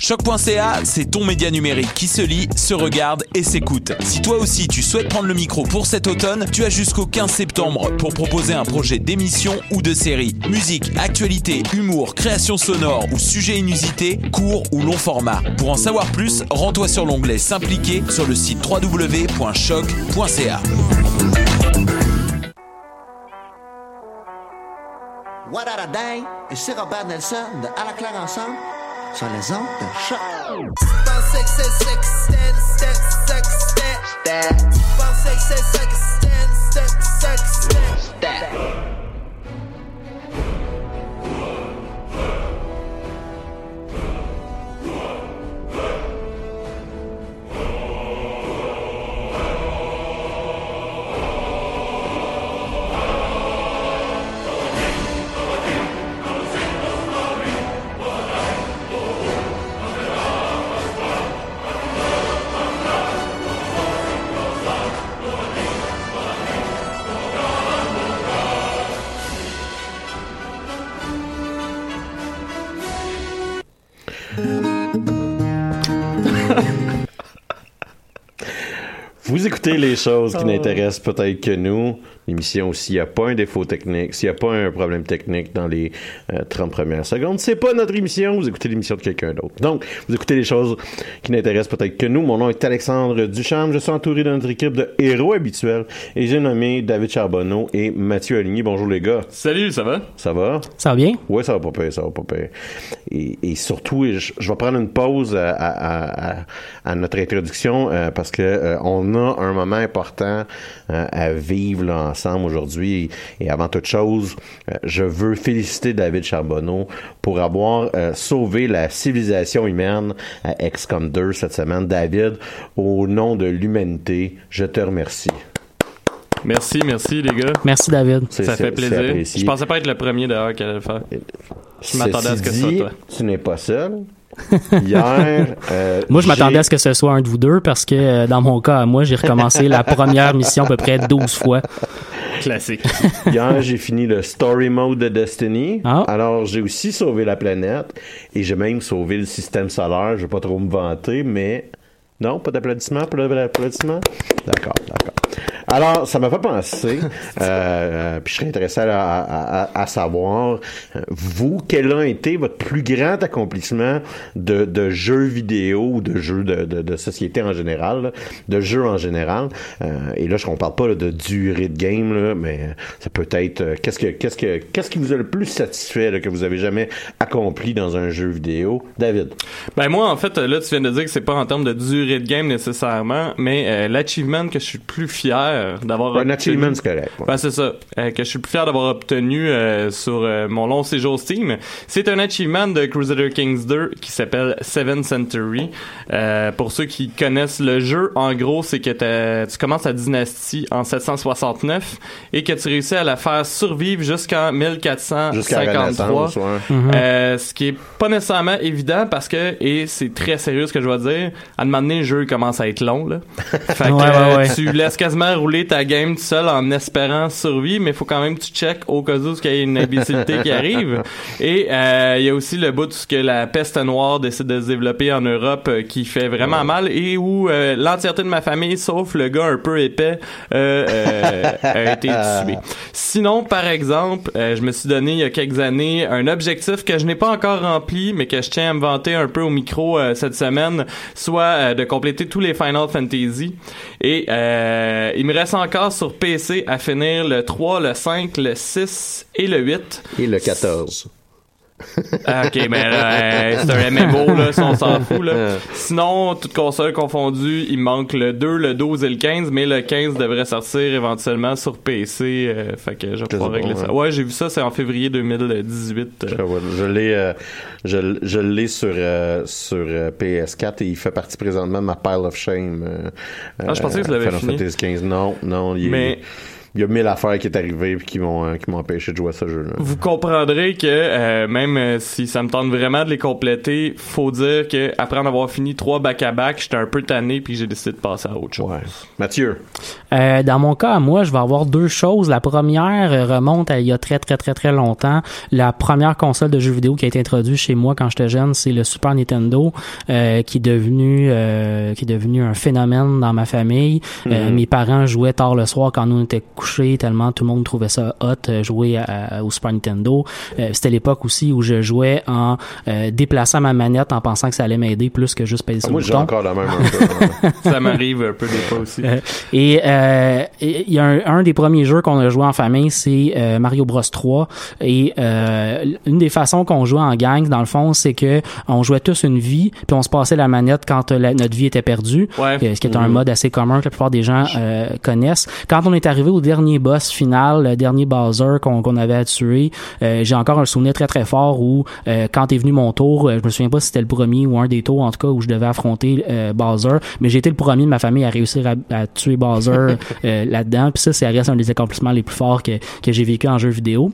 Choc.ca, c'est ton média numérique qui se lit, se regarde et s'écoute. Si toi aussi tu souhaites prendre le micro pour cet automne, tu as jusqu'au 15 septembre pour proposer un projet d'émission ou de série. Musique, actualité, humour, création sonore ou sujet inusité, court ou long format. Pour en savoir plus, rends-toi sur l'onglet S'impliquer sur le site www.choc.ca. What a day? Robert Nelson À la claire ensemble sur les ondes de choc. Les choses qui n'intéressent peut-être que nous. L'émission, s'il n'y a pas un défaut technique, s'il n'y a pas un problème technique dans les euh, 30 premières secondes, c'est pas notre émission. Vous écoutez l'émission de quelqu'un d'autre. Donc, vous écoutez les choses qui n'intéressent peut-être que nous. Mon nom est Alexandre Duchamp. Je suis entouré de notre équipe de héros habituels et j'ai nommé David Charbonneau et Mathieu Aligny. Bonjour les gars. Salut, ça va? Ça va? Ça va bien? Oui, ça va pas pire, ça va pas pire. Et, et surtout, je, je vais prendre une pause à, à- à- à notre introduction euh, parce que euh, on a un moment important euh, à vivre là, ensemble aujourd'hui. Et avant toute chose, euh, je veux féliciter David Charbonneau pour avoir euh, sauvé la civilisation humaine à XCOM 2 cette semaine. David, au nom de l'humanité, je te remercie. Merci, merci les gars. Merci, David. Ça fait plaisir. Je pensais pas être le premier d'ailleurs qui allait le faire. Je m'attendais à ce que ça dit, soit toi. Tu n'es pas seul. Hier, euh, Moi, je m'attendais à ce que ce soit un de vous deux parce que euh, dans mon cas, moi, j'ai recommencé la première mission à peu près 12 fois. Classique. Hier, j'ai fini le story mode de Destiny. Ah. Alors, j'ai aussi sauvé la planète et j'ai même sauvé le système solaire. Je vais pas trop me vanter, mais non, pas d'applaudissements, pas d'applaudissements. D'accord, d'accord. Alors, ça m'a fait penser, euh, euh, puis je serais intéressé à, à- à- à savoir, euh, vous, quel a été votre plus grand accomplissement de, de jeux vidéo ou de jeux de, de, de société en général, là, de jeux en général? Euh, et là, je ne parle pas là, de durée de game, là, mais ça peut être euh, qu'est-ce que qu'est-ce que qu'est-ce qui vous a le plus satisfait là, que vous avez jamais accompli dans un jeu vidéo, David. Ben moi, en fait, là, tu viens de dire que c'est pas en termes de durée de game nécessairement, mais l'achievement que je suis le plus fier, fier d'avoir Un achievement, c'est correct. ouais. Ben, c'est ça. Euh, que je suis le plus fier d'avoir obtenu euh, sur euh, mon long séjour Steam. C'est un achievement de Crusader Kings 2 qui s'appelle Seven Century. Euh, pour ceux qui connaissent le jeu, en gros, c'est que tu commences ta dynastie en 769 et que tu réussis à la faire survivre jusqu'en Jusqu'à la 1453. Renaissance, ouais. Euh, ce qui est pas nécessairement évident parce que, et c'est très sérieux ce que je vais dire, à un moment donné, le jeu commence à être long, là. Fait que Ouais, ouais, ouais. tu laisses quasiment rouler ta game tout seul en espérant survivre, mais il faut quand même que tu check au cas où il y a une imbécilité qui arrive. Et euh, il y a aussi le bout où ce que la peste noire décide de se développer en Europe euh, qui fait vraiment mal et où euh, l'entièreté de ma famille, sauf le gars un peu épais, euh, euh, a été tué. Sinon, par exemple, euh, je me suis donné il y a quelques années un objectif que je n'ai pas encore rempli, mais que je tiens à me vanter un peu au micro euh, cette semaine, soit euh, de compléter tous les Final Fantasy. Et euh, il me reste encore sur PC à finir le 3, le 5, le 6 et le 8. Et le 14. Ah, ok, mais là, euh, c'est un MMO, là, si on s'en fout, là. Sinon, toutes consoles confondues, il manque le 2, le 12 et le 15, mais le 15 devrait sortir éventuellement sur PC, euh, fait que je vais pouvoir régler ça. ouais. Ouais, j'ai vu ça, c'est en février 2018. euh. Je, l'ai, euh, je, je l'ai sur euh, sur euh, PS4 et il fait partie présentement de ma pile of shame. euh, Ah, je pensais que tu l'avais fini. Fantasy 15. Non, non, il, Mais- il y a mille affaires qui est arrivées puis qui m'ont euh, qui m'ont empêché de jouer à ce jeu-là. Vous comprendrez que euh, même euh, si ça me tente vraiment de les compléter, faut dire que après en avoir fini trois back-à-back, j'étais un peu tanné puis j'ai décidé de passer à autre chose. Ouais. Mathieu, Euh, dans mon cas, moi, je vais avoir deux choses. La première euh, remonte à il y a très très très très longtemps. La première console de jeux vidéo qui a été introduite chez moi quand j'étais jeune, c'est le Super Nintendo, euh, qui est devenu euh, qui est devenu un phénomène dans ma famille. Euh, mes parents jouaient tard le soir quand nous on était couchés, tellement tout le monde trouvait ça hot euh, jouer à- au Super Nintendo. Euh, C'était l'époque aussi où je jouais en euh, déplaçant ma manette en pensant que ça allait m'aider plus que juste sur Ah, moi le j'ai bouton. encore la même un peu. hein. Ça m'arrive un peu des fois aussi. Euh, et euh, et il y a un, un des premiers jeux qu'on a joué en famille, c'est euh, Mario Bros 3. Et euh, une des façons qu'on jouait en gang, dans le fond, c'est que on jouait tous une vie, puis on se passait la manette quand la- notre vie était perdue. Ouais. Ce qui est un mode assez commun que la plupart des gens euh, connaissent. Quand on est arrivé au dernier boss final, le dernier Bowser qu'on avait à tuer, euh, j'ai encore un souvenir très très fort où euh, quand est venu mon tour, euh, je me souviens pas si c'était le premier ou un des tours en tout cas où je devais affronter Bowser, mais j'ai été le premier de ma famille à réussir à, à tuer Bowser là-dedans. Puis ça, c'est reste un des accomplissements les plus forts que, que j'ai vécu en jeu vidéo.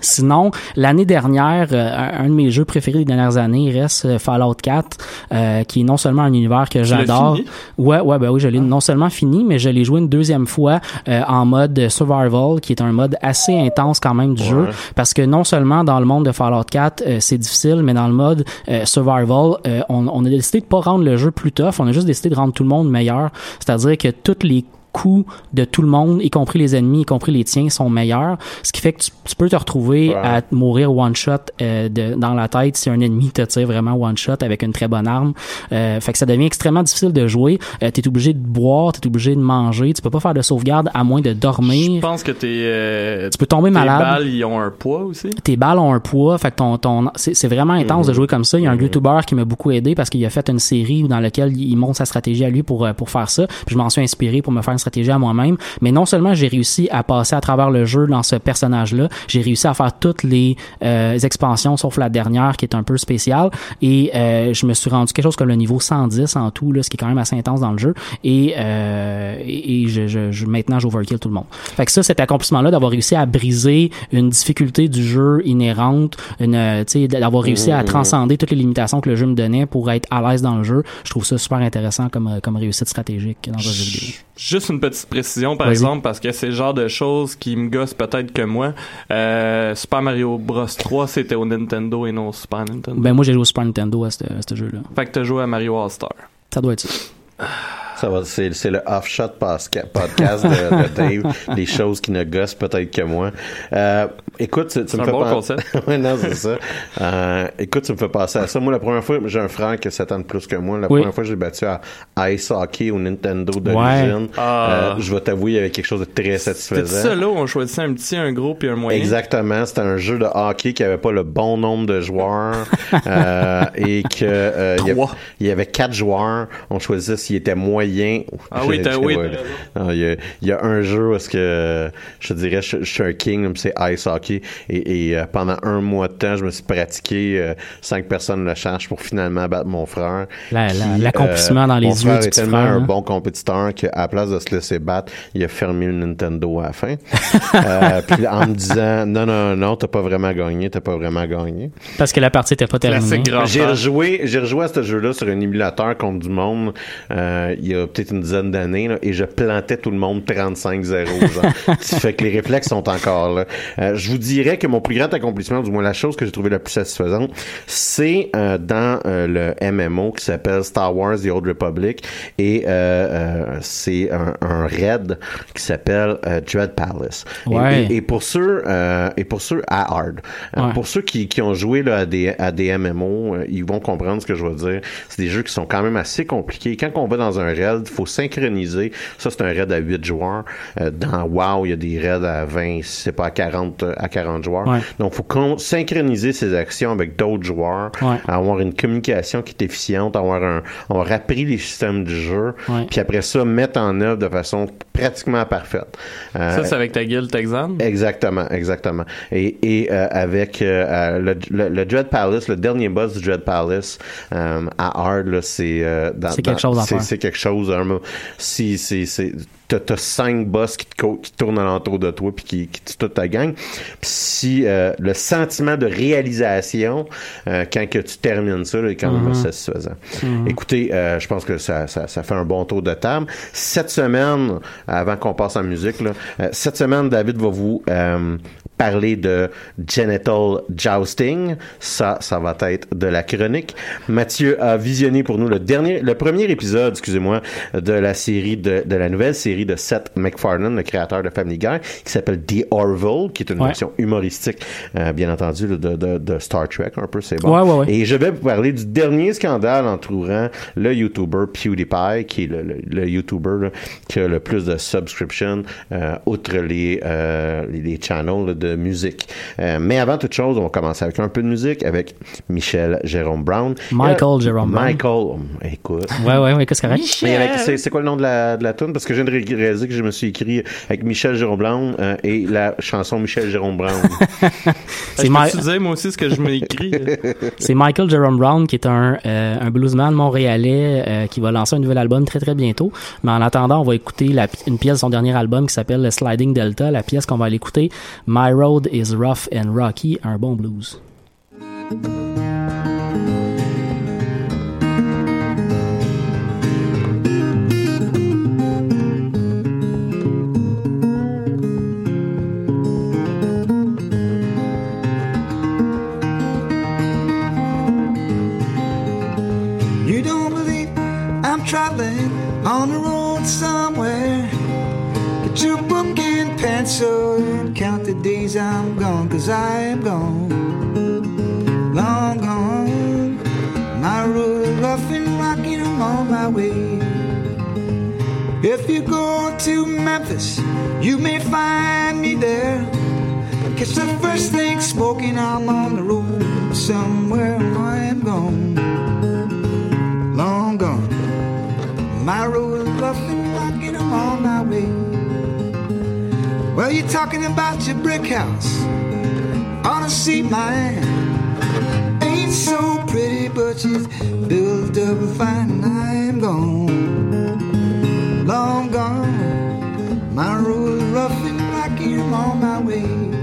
Sinon, l'année dernière, euh, un de mes jeux préférés des dernières années reste euh, Fallout 4, euh, qui est non seulement un univers que j'adore. Ouais, ouais, ben oui, je l'ai non seulement fini, mais je l'ai joué une deuxième fois euh, en mode survival, qui est un mode assez intense quand même du jeu, parce que non seulement dans le monde de Fallout 4, euh, c'est difficile, mais dans le mode survival, on, on a décidé de pas rendre le jeu plus tough, on a juste décidé de rendre tout le monde meilleur, c'est-à-dire que toutes les coups de tout le monde, y compris les ennemis, y compris les tiens, sont meilleurs. Ce qui fait que tu, tu peux te retrouver Ouais. à mourir one shot euh, de, dans la tête si un ennemi te tire vraiment one shot avec une très bonne arme. Euh, fait que ça devient extrêmement difficile de jouer. Euh, t'es obligé de boire, t'es obligé de manger. Tu peux pas faire de sauvegarde à moins de Je dormir. pense que tes, euh, Tu peux tomber tes malade. balles, ils ont un poids aussi. tes balles ont un poids, fait que ton, ton, c'est, vraiment intense de jouer comme ça. Il y a un YouTuber qui m'a beaucoup aidé parce qu'il a fait une série dans laquelle il montre sa stratégie à lui pour, pour faire ça. Puis je m'en suis inspiré pour me faire une stratégie à moi-même. Mais non seulement j'ai réussi à passer à travers le jeu dans ce personnage-là, j'ai réussi à faire toutes les euh, expansions sauf la dernière qui est un peu spéciale. Et euh, je me suis rendu quelque chose comme le niveau 110 en tout, là, ce qui est quand même assez intense dans le jeu. Et, euh, et je, je, je, maintenant j'overkill tout le monde. Fait que ça, cet accomplissement-là d'avoir réussi à briser une difficulté du jeu inhérente, une, euh, tu sais, d'avoir réussi à transcender toutes les limitations que le jeu me donnait pour être à l'aise dans le jeu, je trouve ça super intéressant comme, comme réussite stratégique dans un jeu vidéo. Juste une petite précision, par exemple, parce que c'est le genre de choses qui me gossent peut-être que moi. Euh, Super Mario Bros 3, c'était au Nintendo et non au Super Nintendo. Ben moi j'ai joué au Super Nintendo à ce, à ce jeu-là. Fait que t'as joué à Mario All-Star. Ça doit être ça. Ça va, c'est, c'est le off-shot podcast de, de Dave, des choses qui ne gossent peut-être que moi. Euh, écoute, tu, me un fais bon pen- concept. ouais, non, c'est ça. Euh, écoute, tu me fais passer à ça. Moi, la première fois, j'ai un frère qui a 7 ans de plus que moi. La Oui. première fois, j'ai battu à Ice Hockey au Nintendo d'origine. Ah. Euh, je vais t'avouer, il y avait quelque chose de très C'était satisfaisant. ça là où on choisissait un petit, un gros puis un moyen. Exactement, c'était un jeu de hockey qui avait pas le bon nombre de joueurs euh, et que il y avait- il y avait quatre joueurs. On choisissait s'il était moyen moyen. Ah oui, t'as- oui, Il y, a, il y a un jeu où est-ce que je te dirais, je, je suis un king, c'est ice hockey. Et, et, euh, pendant un mois de temps, je me suis pratiqué euh, sans que personne ne le cherche pour finalement battre mon frère. La- la- Qui, euh, l'accomplissement dans les mon yeux frère du est tellement frère, un hein. bon compétiteur qu'à la place de se laisser battre, il a fermé le Nintendo à la fin. euh, puis en me disant, non, non, non, t'as pas vraiment gagné, t'as pas vraiment gagné. Parce que la partie était pas terminée. Classique grand J'ai rejoué, j'ai rejoué à ce jeu-là sur un émulateur contre du monde euh, il y a peut-être une dizaine d'années et je plantais tout le monde 35-0. genre. Ça fait que les réflexes sont encore là. Euh, je vous dirais que mon plus grand accomplissement, du moins la chose que j'ai trouvé la plus satisfaisante, c'est euh, dans euh, le MMO qui s'appelle Star Wars The Old Republic et euh, euh, c'est un, un raid qui s'appelle euh, Dread Palace. Et- Ouais. Et, et pour ceux euh, et pour ceux à hard, euh, Ouais. pour ceux qui, qui ont joué là, à des à des MMO, euh, ils vont comprendre ce que je veux dire. C'est des jeux qui sont quand même assez compliqués. Quand on va dans un raid, il faut synchroniser. Ça c'est un raid à 8 joueurs. Euh, dans WoW, il y a des raids à 20, si c'est pas à 40 euh, à 40 joueurs. Ouais. Donc faut con- synchroniser ses actions avec d'autres joueurs, Ouais. avoir une communication qui est efficiente, avoir un avoir appris les systèmes du jeu, Ouais. puis après ça mettre en œuvre de façon pratiquement parfaite. Euh, Ça, c'est avec ta guilde Texan? Exactement, exactement. Et, et euh, avec euh, le, le, le Dread Palace, le dernier boss du Dread Palace euh, à Hard, là, c'est euh, C'est quelque chose à c'est- faire. C'est quelque chose. Hein, si c'est c'est t'as cinq boss qui, te qui tournent alentour de toi puis qui, qui tuent toute ta gang. Puis si euh, le sentiment de réalisation euh, quand que tu termines ça là, est quand même satisfaisant. Écoutez, euh, je pense que ça, ça, ça fait un bon tour de table. Cette semaine, avant qu'on passe en musique, là, cette semaine, David va vous parler de genital jousting. Ça, ça va être de la chronique. Mathieu a visionné pour nous le dernier, le premier épisode, excusez-moi, de la série de, de la nouvelle série de Seth MacFarlane, le créateur de Family Guy, qui s'appelle The Orville, qui est une Ouais. version humoristique, euh, bien entendu, de, de, de Star Trek, un peu, c'est bon. Ouais, ouais, ouais. Et je vais vous parler du dernier scandale entourant le YouTuber PewDiePie, qui est le, le, le YouTuber là, qui a le plus de subscriptions, euh, outre les, euh, les, les channels là, de musique. Euh, mais avant toute chose, on va commencer avec un peu de musique avec Michel Jérôme Brown. Michael Jérôme Brown. Michael, oh, écoute. Ouais, ouais, ouais, qu'est-ce correct? C'est, c'est quoi le nom de la, de la tune? Parce que je viens de ré- réaliser que je me suis écrit avec Michel Jérôme Brown euh, et la chanson Michel Jérôme Brown. C'est Je Ma- peux moi aussi, ce que je m'ai écrit. C'est Michael Jerome Brown qui est un, euh, un bluesman montréalais euh, qui va lancer un nouvel album très très bientôt. Mais en attendant, on va écouter la une pièce de son dernier album qui s'appelle Sliding Delta. La pièce qu'on va aller écouter, My Road is Rough and Rocky, un bon blues. You don't believe I'm traveling on the road somewhere. Get your pencil and count the days I'm gone, cause I am gone. Long gone. My road rough and rocky, I'm on my way. If you go to Memphis, you may find me there. Catch the first thing smoking, I'm on the road somewhere I am gone long gone. My road is rough and rocky, I'm on my way. Well, you're talking about your brick house. See mine. Ain't so pretty, but she's built up fine. I'm gone. Long gone. My road rough and rocky, I'm on my way.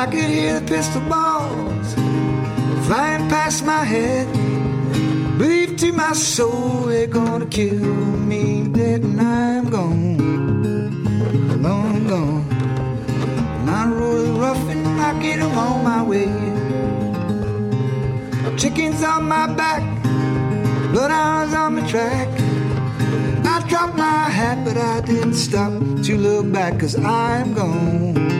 I could hear the pistol balls flying past my head. Believe to my soul they're gonna kill me dead, and I'm gone, long gone. My road is rough and rocky, I'm on my way. Chickens on my back, bloodhounds on my track. I dropped my hat, but I didn't stop to look back, cause I'm gone.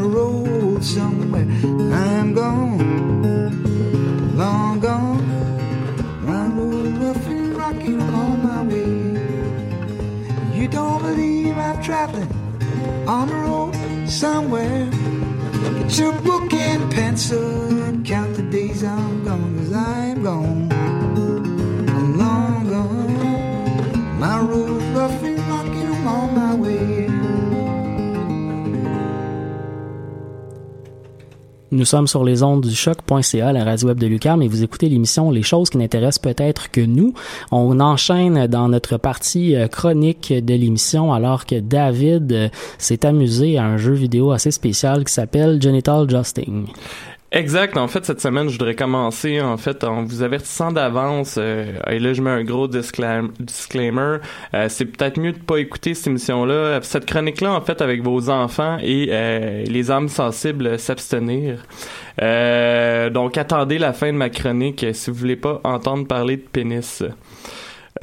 somewhere. I'm gone, long gone. My road rough and rocky, on my way. You don't believe I'm traveling on the road somewhere. Get your book and pencil and count Nous sommes sur les ondes du choc.ca, la radio web de Lucam, et vous écoutez l'émission Les choses qui n'intéressent peut-être que nous. On enchaîne dans notre partie euh, chronique de l'émission alors que David euh, s'est amusé à un jeu vidéo assez spécial qui s'appelle Genital Justing. Exact. En fait, cette semaine, je voudrais commencer en fait en vous avertissant d'avance. euh, et là, je mets un gros disclaim- disclaimer. Euh, c'est peut-être mieux de pas écouter cette émission-là, cette chronique-là, en fait, avec vos enfants et euh, les âmes sensibles s'abstenir. Donc, attendez la fin de ma chronique si vous voulez pas entendre parler de pénis.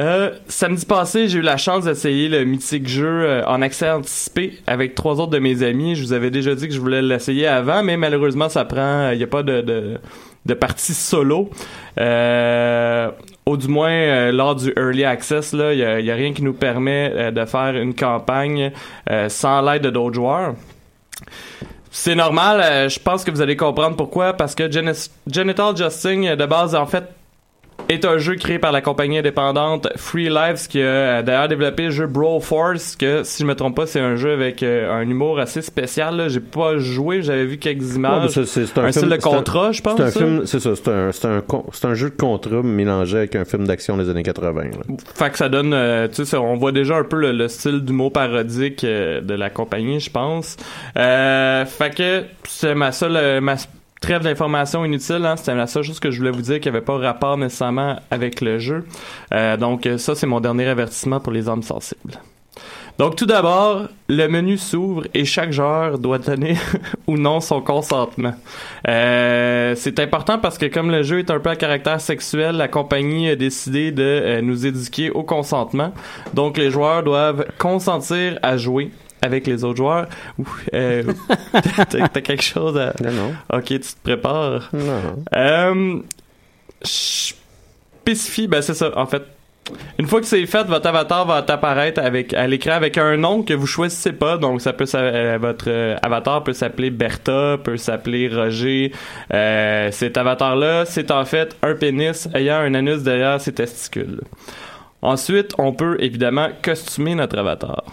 Euh, samedi passé, j'ai eu la chance d'essayer le mythique jeu euh, en accès anticipé avec trois autres de mes amis. Je vous avais déjà dit que je voulais l'essayer avant, mais malheureusement, ça prend. Il n'y a pas de, de, de partie solo. Euh, au du moins, euh, lors du Early Access, il n'y a, y a rien qui nous permet euh, de faire une campagne euh, sans l'aide de d'autres joueurs. C'est normal, euh, je pense que vous allez comprendre pourquoi, parce que Genital Justing, euh, de base, en fait, est un jeu créé par la compagnie indépendante Free Lives qui a d'ailleurs développé le jeu Brawl Force que si je me trompe pas c'est un jeu avec euh, un humour assez spécial j'ai pas joué j'avais vu quelques images c'est- un, style film- de c'est un- contrat je pense C'est un ça? film, c'est ça, c'est un, c'est un, un jeu de contrat mélangé avec un film d'action des années 80. là. Fait que ça donne, euh, tu sais, on voit déjà un peu le, le style d'humour parodique euh, de la compagnie, je pense. Euh, fait que c'est ma seule, ma trêve d'informations inutile. Hein, C'était la seule chose que je voulais vous dire qui avait pas rapport nécessairement avec le jeu. Euh, donc euh, ça, c'est mon dernier avertissement pour les âmes sensibles. Donc tout d'abord, le menu s'ouvre et chaque joueur doit donner ou non son consentement. Euh, c'est important parce que comme le jeu est un peu à caractère sexuel, la compagnie a décidé de euh, nous éduquer au consentement. Donc les joueurs doivent consentir à jouer avec les autres joueurs. Euh, t'as, quelque chose à... Non, non. Ok, tu te prépares. Non. Euh, spécifie, ben c'est ça, en fait. Une fois que c'est fait, votre avatar va apparaître avec, à l'écran avec un nom que vous choisissez pas. Donc, ça peut, s'a- euh, votre euh, avatar peut s'appeler Bertha, peut s'appeler Roger. Euh, cet avatar-là, c'est en fait un pénis ayant un anus derrière ses testicules. Ensuite, on peut évidemment costumer notre avatar.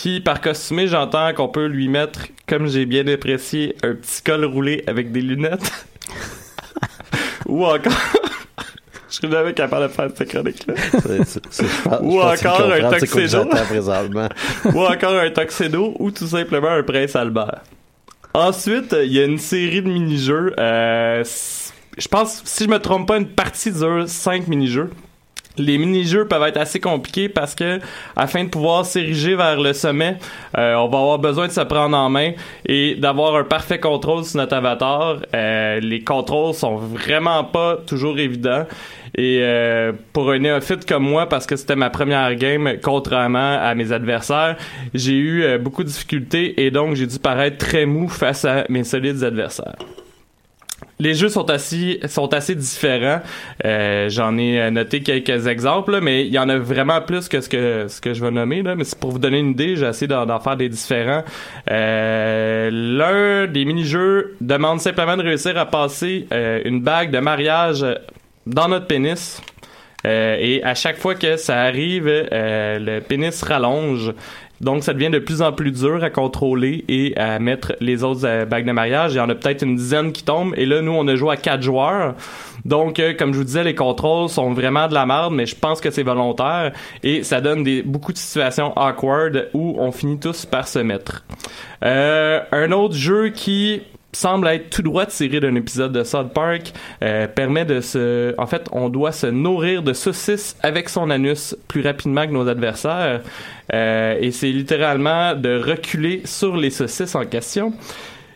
Puis par costumer, j'entends qu'on peut lui mettre, comme j'ai bien apprécié, un petit col roulé avec des lunettes. Ou encore... Je serais jamais capable de faire cette chronique-là. Ou encore un tuxedo. ou encore un tuxedo, ou tout simplement un prince Albert. Ensuite, il y a une série de mini-jeux. Euh, je pense, si je me trompe pas, une partie dure 5 mini-jeux. Les mini-jeux peuvent être assez compliqués parce que, afin de pouvoir s'ériger vers le sommet, euh, on va avoir besoin de se prendre en main et d'avoir un parfait contrôle sur notre avatar. Euh, les contrôles sont vraiment pas toujours évidents. Et euh, pour un néophyte comme moi, parce que c'était ma première game, contrairement à mes adversaires, j'ai eu beaucoup de difficultés et donc j'ai dû paraître très mou face à mes solides adversaires. Les jeux sont assez, sont assez différents. Euh, J'en ai euh, noté quelques exemples, là, mais il y en a vraiment plus que ce que, ce que je vais nommer. Là. Mais c'est pour vous donner une idée, j'ai essayé d'en faire des différents. Euh, L'un des mini-jeux demande simplement de réussir à passer euh, une bague de mariage dans notre pénis. Euh, et à chaque fois que ça arrive, euh, le pénis rallonge. Donc, ça devient de plus en plus dur à contrôler et à mettre les autres euh, bagues de mariage. Il y en a peut-être une dizaine qui tombent. Et là, nous, on a joué à quatre joueurs. Donc, euh, comme je vous disais, les contrôles sont vraiment de la merde, mais je pense que c'est volontaire. Et ça donne des, beaucoup de situations awkward où on finit tous par se mettre. Euh, un autre jeu qui semble être tout droit tiré d'un épisode de South Park euh, permet de se en fait on doit se nourrir de saucisses avec son anus plus rapidement que nos adversaires Euh, et c'est littéralement de reculer sur les saucisses en question.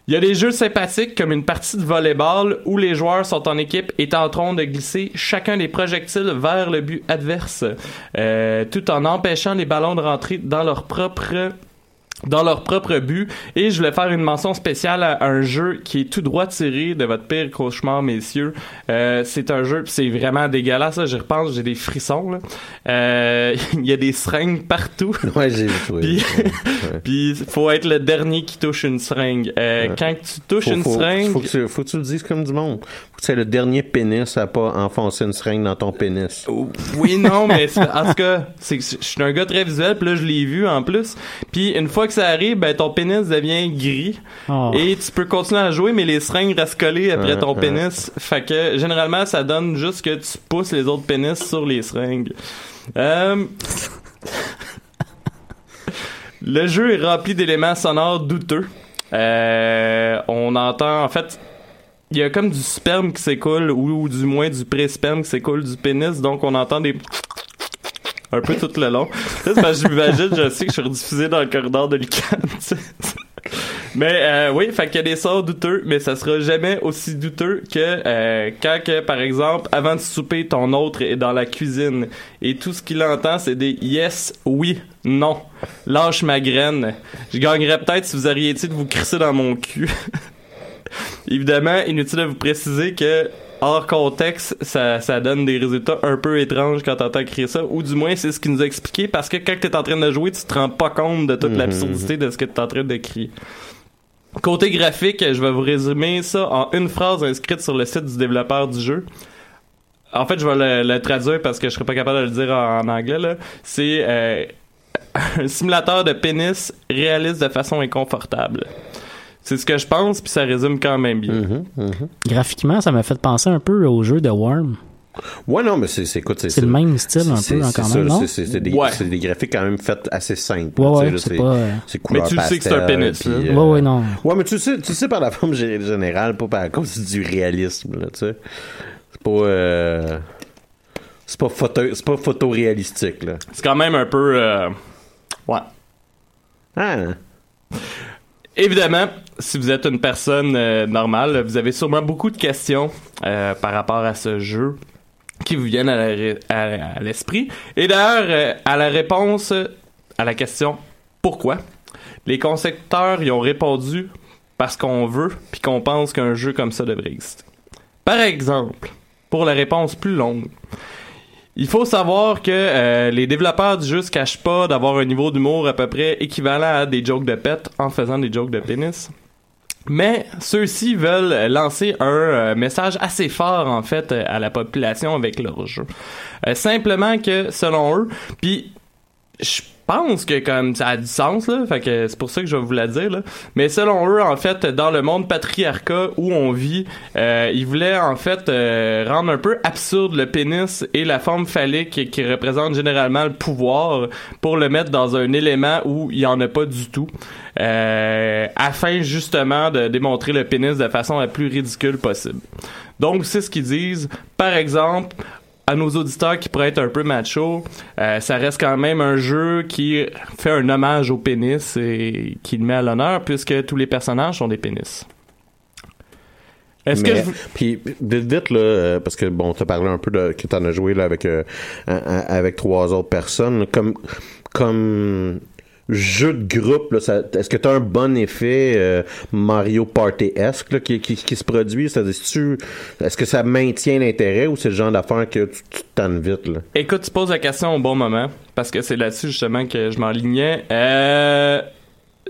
Il y a des jeux sympathiques comme une partie de volleyball où les joueurs sont en équipe et tenteront de glisser chacun des projectiles vers le but adverse, euh, tout en empêchant les ballons de rentrer dans leur propre dans leur propre but et je voulais faire une mention spéciale à un jeu qui est tout droit tiré de votre pire cauchemar messieurs euh, c'est un jeu c'est vraiment dégueulasse je repense j'ai des frissons là. Euh, il y a des seringues partout Ouais, j'ai vu. puis puis faut être le dernier qui touche une seringue euh, Ouais. quand tu touches Faut, une faut, seringue faut que tu, faut que tu le dises comme du monde. Faut que c'est le dernier pénis à pas enfoncer une seringue dans ton pénis. Oui, non, mais en tout cas, je suis un gars très visuel, puis là, je l'ai vu en plus. Puis une fois que ça arrive, ben, ton pénis devient gris. Oh. Et tu peux continuer à jouer, mais les seringues restent collées après Ah, ton ah. pénis. Fait que, généralement, ça donne juste que tu pousses les autres pénis sur les seringues. Euh... Le jeu est rempli d'éléments sonores douteux. Euh, on entend, en fait, il y a comme du sperme qui s'écoule, ou, ou du moins du pré-sperme qui s'écoule du pénis, donc on entend des un peu tout le long. J'imagine, je sais que je suis rediffusé dans le corridor de l'UQAM. Mais euh, oui, fait qu'il y a des sorts douteux, mais ça sera jamais aussi douteux que euh, quand, par exemple, avant de souper, ton autre est dans la cuisine et tout ce qu'il entend, c'est des yes, oui, non, lâche ma graine. Je gagnerais peut-être si vous arrêtiez de vous crisser dans mon cul. Évidemment, inutile de vous préciser que hors contexte, ça, ça donne des résultats un peu étranges quand t'entends crier ça, ou du moins c'est ce qu'il nous a expliqué, parce que quand t'es en train de jouer, tu te rends pas compte de toute Mhm. l'absurdité de ce que t'es en train de crier. Côté graphique, je vais vous résumer ça en une phrase inscrite sur le site du développeur du jeu. En fait, je vais le, le traduire parce que je serais pas capable de le dire en, en anglais. là. C'est euh, un simulateur de pénis réaliste de façon inconfortable. C'est ce que je pense, puis ça résume quand même bien. Mhm, mhm. Graphiquement, ça m'a fait penser un peu au jeu de Worm. Ouais, non, mais c'est, c'est, écoute, c'est, C'est le même style un c'est- peu, c'est quand même, non? c'est, c'est, c'est des, Ouais. c'est des graphiques quand même faits assez simples. Ouais, c'est pas... euh, c'est couleur Mais tu le sais que c'est un pastel, pénis, puis, euh, Ouais, ouais, non. Ouais, mais tu sais, tu sais par la forme gé- générale, pas par cause du réalisme, là, tu sais. C'est pas, euh, c'est pas photo, c'est pas photoréalistique, là. C'est quand même un peu... euh, Ouais. Ah, Évidemment, si vous êtes une personne euh, normale, vous avez sûrement beaucoup de questions euh, par rapport à ce jeu qui vous viennent à l'esprit. Et d'ailleurs, euh, à la réponse à la question pourquoi, les concepteurs y ont répondu parce qu'on veut puis qu'on pense qu'un jeu comme ça devrait exister. Par exemple, pour la réponse plus longue, il faut savoir que euh, les développeurs du jeu se cachent pas d'avoir un niveau d'humour à peu près équivalent à des jokes de pète en faisant des jokes de pénis. Mais ceux-ci veulent lancer un euh, message assez fort en fait euh, à la population avec leur jeu. Simplement que selon eux, puis je pense que comme ça a du sens là, fait que c'est pour ça que je vais vous la dire là. Mais selon eux, en fait, dans le monde patriarcat où on vit, euh, ils voulaient en fait euh, rendre un peu absurde le pénis et la forme phallique qui représente généralement le pouvoir pour le mettre dans un élément où il y en a pas du tout, euh, afin justement de démontrer le pénis de façon la plus ridicule possible. Donc c'est ce qu'ils disent. Par exemple, à nos auditeurs qui pourraient être un peu macho, euh, ça reste quand même un jeu qui fait un hommage au pénis et qui le met à l'honneur puisque tous les personnages sont des pénis. Est-ce que je Puis, vite, là, euh, parce que, bon, t'as parlé un peu de, que t'en as joué, là, avec, euh, avec trois autres personnes, comme, comme jeu de groupe, là, ça- est-ce que t'as un bon effet euh, Mario Party-esque, là, qui, qui, qui se produit? Tu- est-ce que ça maintient l'intérêt ou c'est le genre d'affaire que tu, tu te tannes vite, là? Écoute, tu poses la question au bon moment, parce que c'est là-dessus justement que je m'enlignais. Euh,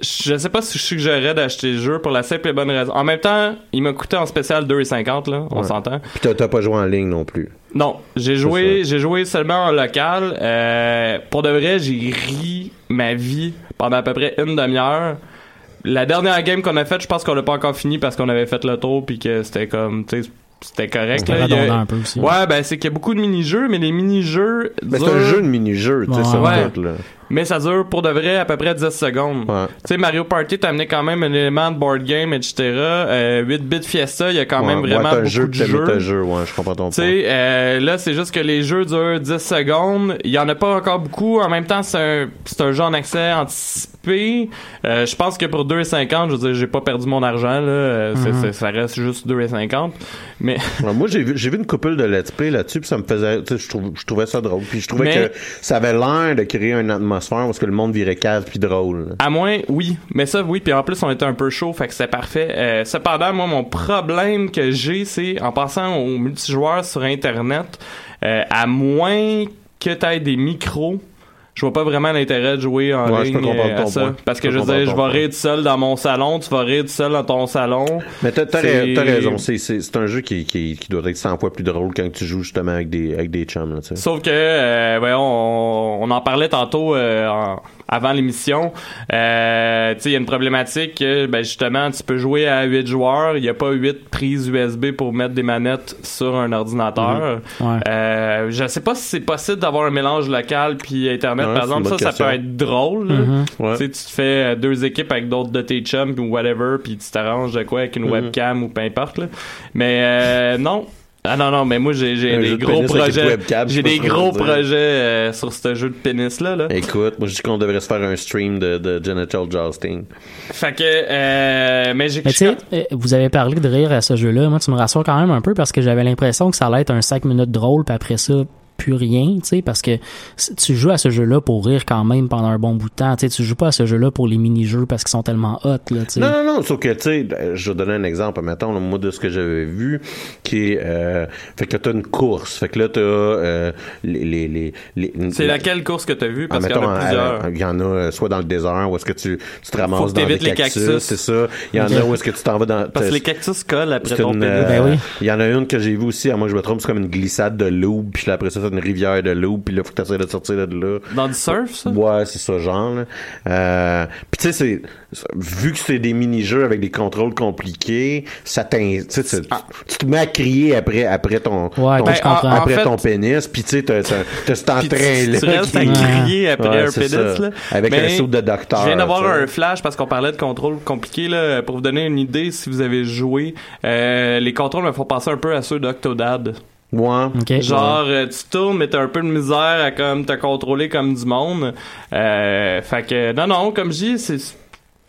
je sais pas si je suggérerais d'acheter le jeu pour la simple et bonne raison. En même temps, il m'a coûté en spécial 2,50 là, on Ouais. s'entend. Puis t'as, t'as pas joué en ligne non plus. Non, j'ai joué, j'ai joué seulement en local. Euh, pour de vrai, j'ai ri ma vie pendant à peu près une demi-heure. La dernière game qu'on a faite, je pense qu'on l'a pas encore fini parce qu'on avait fait le tour puis que c'était comme, tu sais, c'était correct. Là. Il a- un peu aussi. Ouais, ben c'est qu'il y a beaucoup de mini-jeux, mais les mini-jeux. Mais c'est un jeu de mini-jeu, tu sais, Ouais. ça Ouais. Mais ça dure pour de vrai à peu près 10 secondes. Ouais. Tu sais, Mario Party t'a amené quand même un élément de board game, etc. Euh, 8-bit Fiesta, il y a quand même vraiment ouais, beaucoup jeu, de jeux. jeu, ouais, je comprends ton Tu point. sais, euh, là, c'est juste que les jeux durent 10 secondes. Il y en a pas encore beaucoup. En même temps, c'est un, c'est un jeu en accès anticipé. Euh, je pense que pour 2,50, je veux dire, j'ai pas perdu mon argent, là. Euh, c'est- c'est- ça reste juste 2,50. Mais, Ouais, moi, j'ai vu, j'ai vu une couple de let's play là-dessus, puis ça me faisait, tu sais, je, trouvais ça drôle. Puis je trouvais Mais- que ça avait l'air de créer une atmosphère où est-ce que le monde virait cave puis drôle. à moins, oui. Mais ça, oui. Puis en plus, on était un peu chaud, fait que c'est parfait. Euh, cependant, moi, mon problème que j'ai, c'est en passant au multijoueur sur Internet, euh, à moins que t'aies des micros, je vois pas vraiment l'intérêt de jouer en Ouais, je ligne comprendre euh, à ça. point. Parce que Je je veux dire, je vais rire tout seul dans mon salon, tu vas rire tout seul dans ton salon. Mais t'as, t'as, ra- t'as raison, c'est, c'est, c'est un jeu qui, qui, qui doit être 100 fois plus drôle quand tu joues justement avec des, avec des chums, là. Sauf que, euh, on, on en parlait tantôt euh, en- avant l'émission. Euh, tu sais, il y a une problématique que, ben, justement, tu peux jouer à 8 joueurs. Il n'y a pas 8 prises USB pour mettre des manettes sur un ordinateur. Ouais. Euh, je sais pas si c'est possible d'avoir un mélange local puis Internet. Ouais, Par exemple, ça, ça question. peut être drôle. Mhm. Ouais. Tu sais, tu te fais euh, deux équipes avec d'autres de tes chums ou whatever, puis tu t'arranges de quoi avec une Mhm. webcam ou peu importe. Là. Mais euh, non. Ah non, non, mais moi j'ai des de gros projets. J'ai des gros dire. projets euh, sur ce jeu de pénis là. là. Écoute, moi je dis qu'on devrait se faire un stream de, de genital jousting. Fait que euh, mais j'ai Mais tu sais, euh, vous avez parlé de rire à ce jeu-là. Moi, tu me rassures quand même un peu parce que j'avais l'impression que ça allait être un 5 minutes drôle, puis après ça, plus rien, tu sais, parce que tu joues à ce jeu-là pour rire quand même pendant un bon bout de temps. Tu sais, tu joues pas à ce jeu-là pour les mini-jeux parce qu'ils sont tellement hot, là, tu sais. Non, non, non, sauf que, tu sais, euh, je vais donner un exemple, mettons, là, moi, de ce que j'avais vu, qui est, euh, fait que t'as une course, fait que là, t'as, euh, les, les, les, les- c'est laquelle course que t'as vue? Ah, parce qu'il y en a à- plusieurs. à- Il y en a euh, soit dans le désert où est-ce que tu, tu te ramasses Faut que dans les les cactus, cactus. c'est ça. Il y en a où est-ce que tu t'en vas dans... Parce que les cactus collent après ton euh, Ben oui. Il y en a une que j'ai vue aussi, à moi je me trompe, c'est comme une glissade de loup, puis là après ça c'est une rivière de loup, puis là faut que tu de sortir de là. Dans du surf, ça? Ouais, c'est ça genre. là. Euh, puis tu sais c'est vu que c'est des mini-jeux avec des contrôles compliqués, ça t'in tu sais, tu te mets à crier après après ton, Ouais, ton- ben, je comprends. en après fait- ton pénis, puis tu sais t'as t'as- cet tu, restes à crier après Ouais, un pénis, ça. là. Avec Mais un saut de docteur. Je viens d'avoir un flash parce qu'on parlait de contrôle compliqué, là. Pour vous donner une idée, si vous avez joué, euh, les contrôles me font penser un peu à ceux d'Octodad. Ouais. Genre, euh, tu tournes, mais t'as un peu de misère à comme te contrôler comme du monde. Euh, fait que, non, non, comme je dis, c'est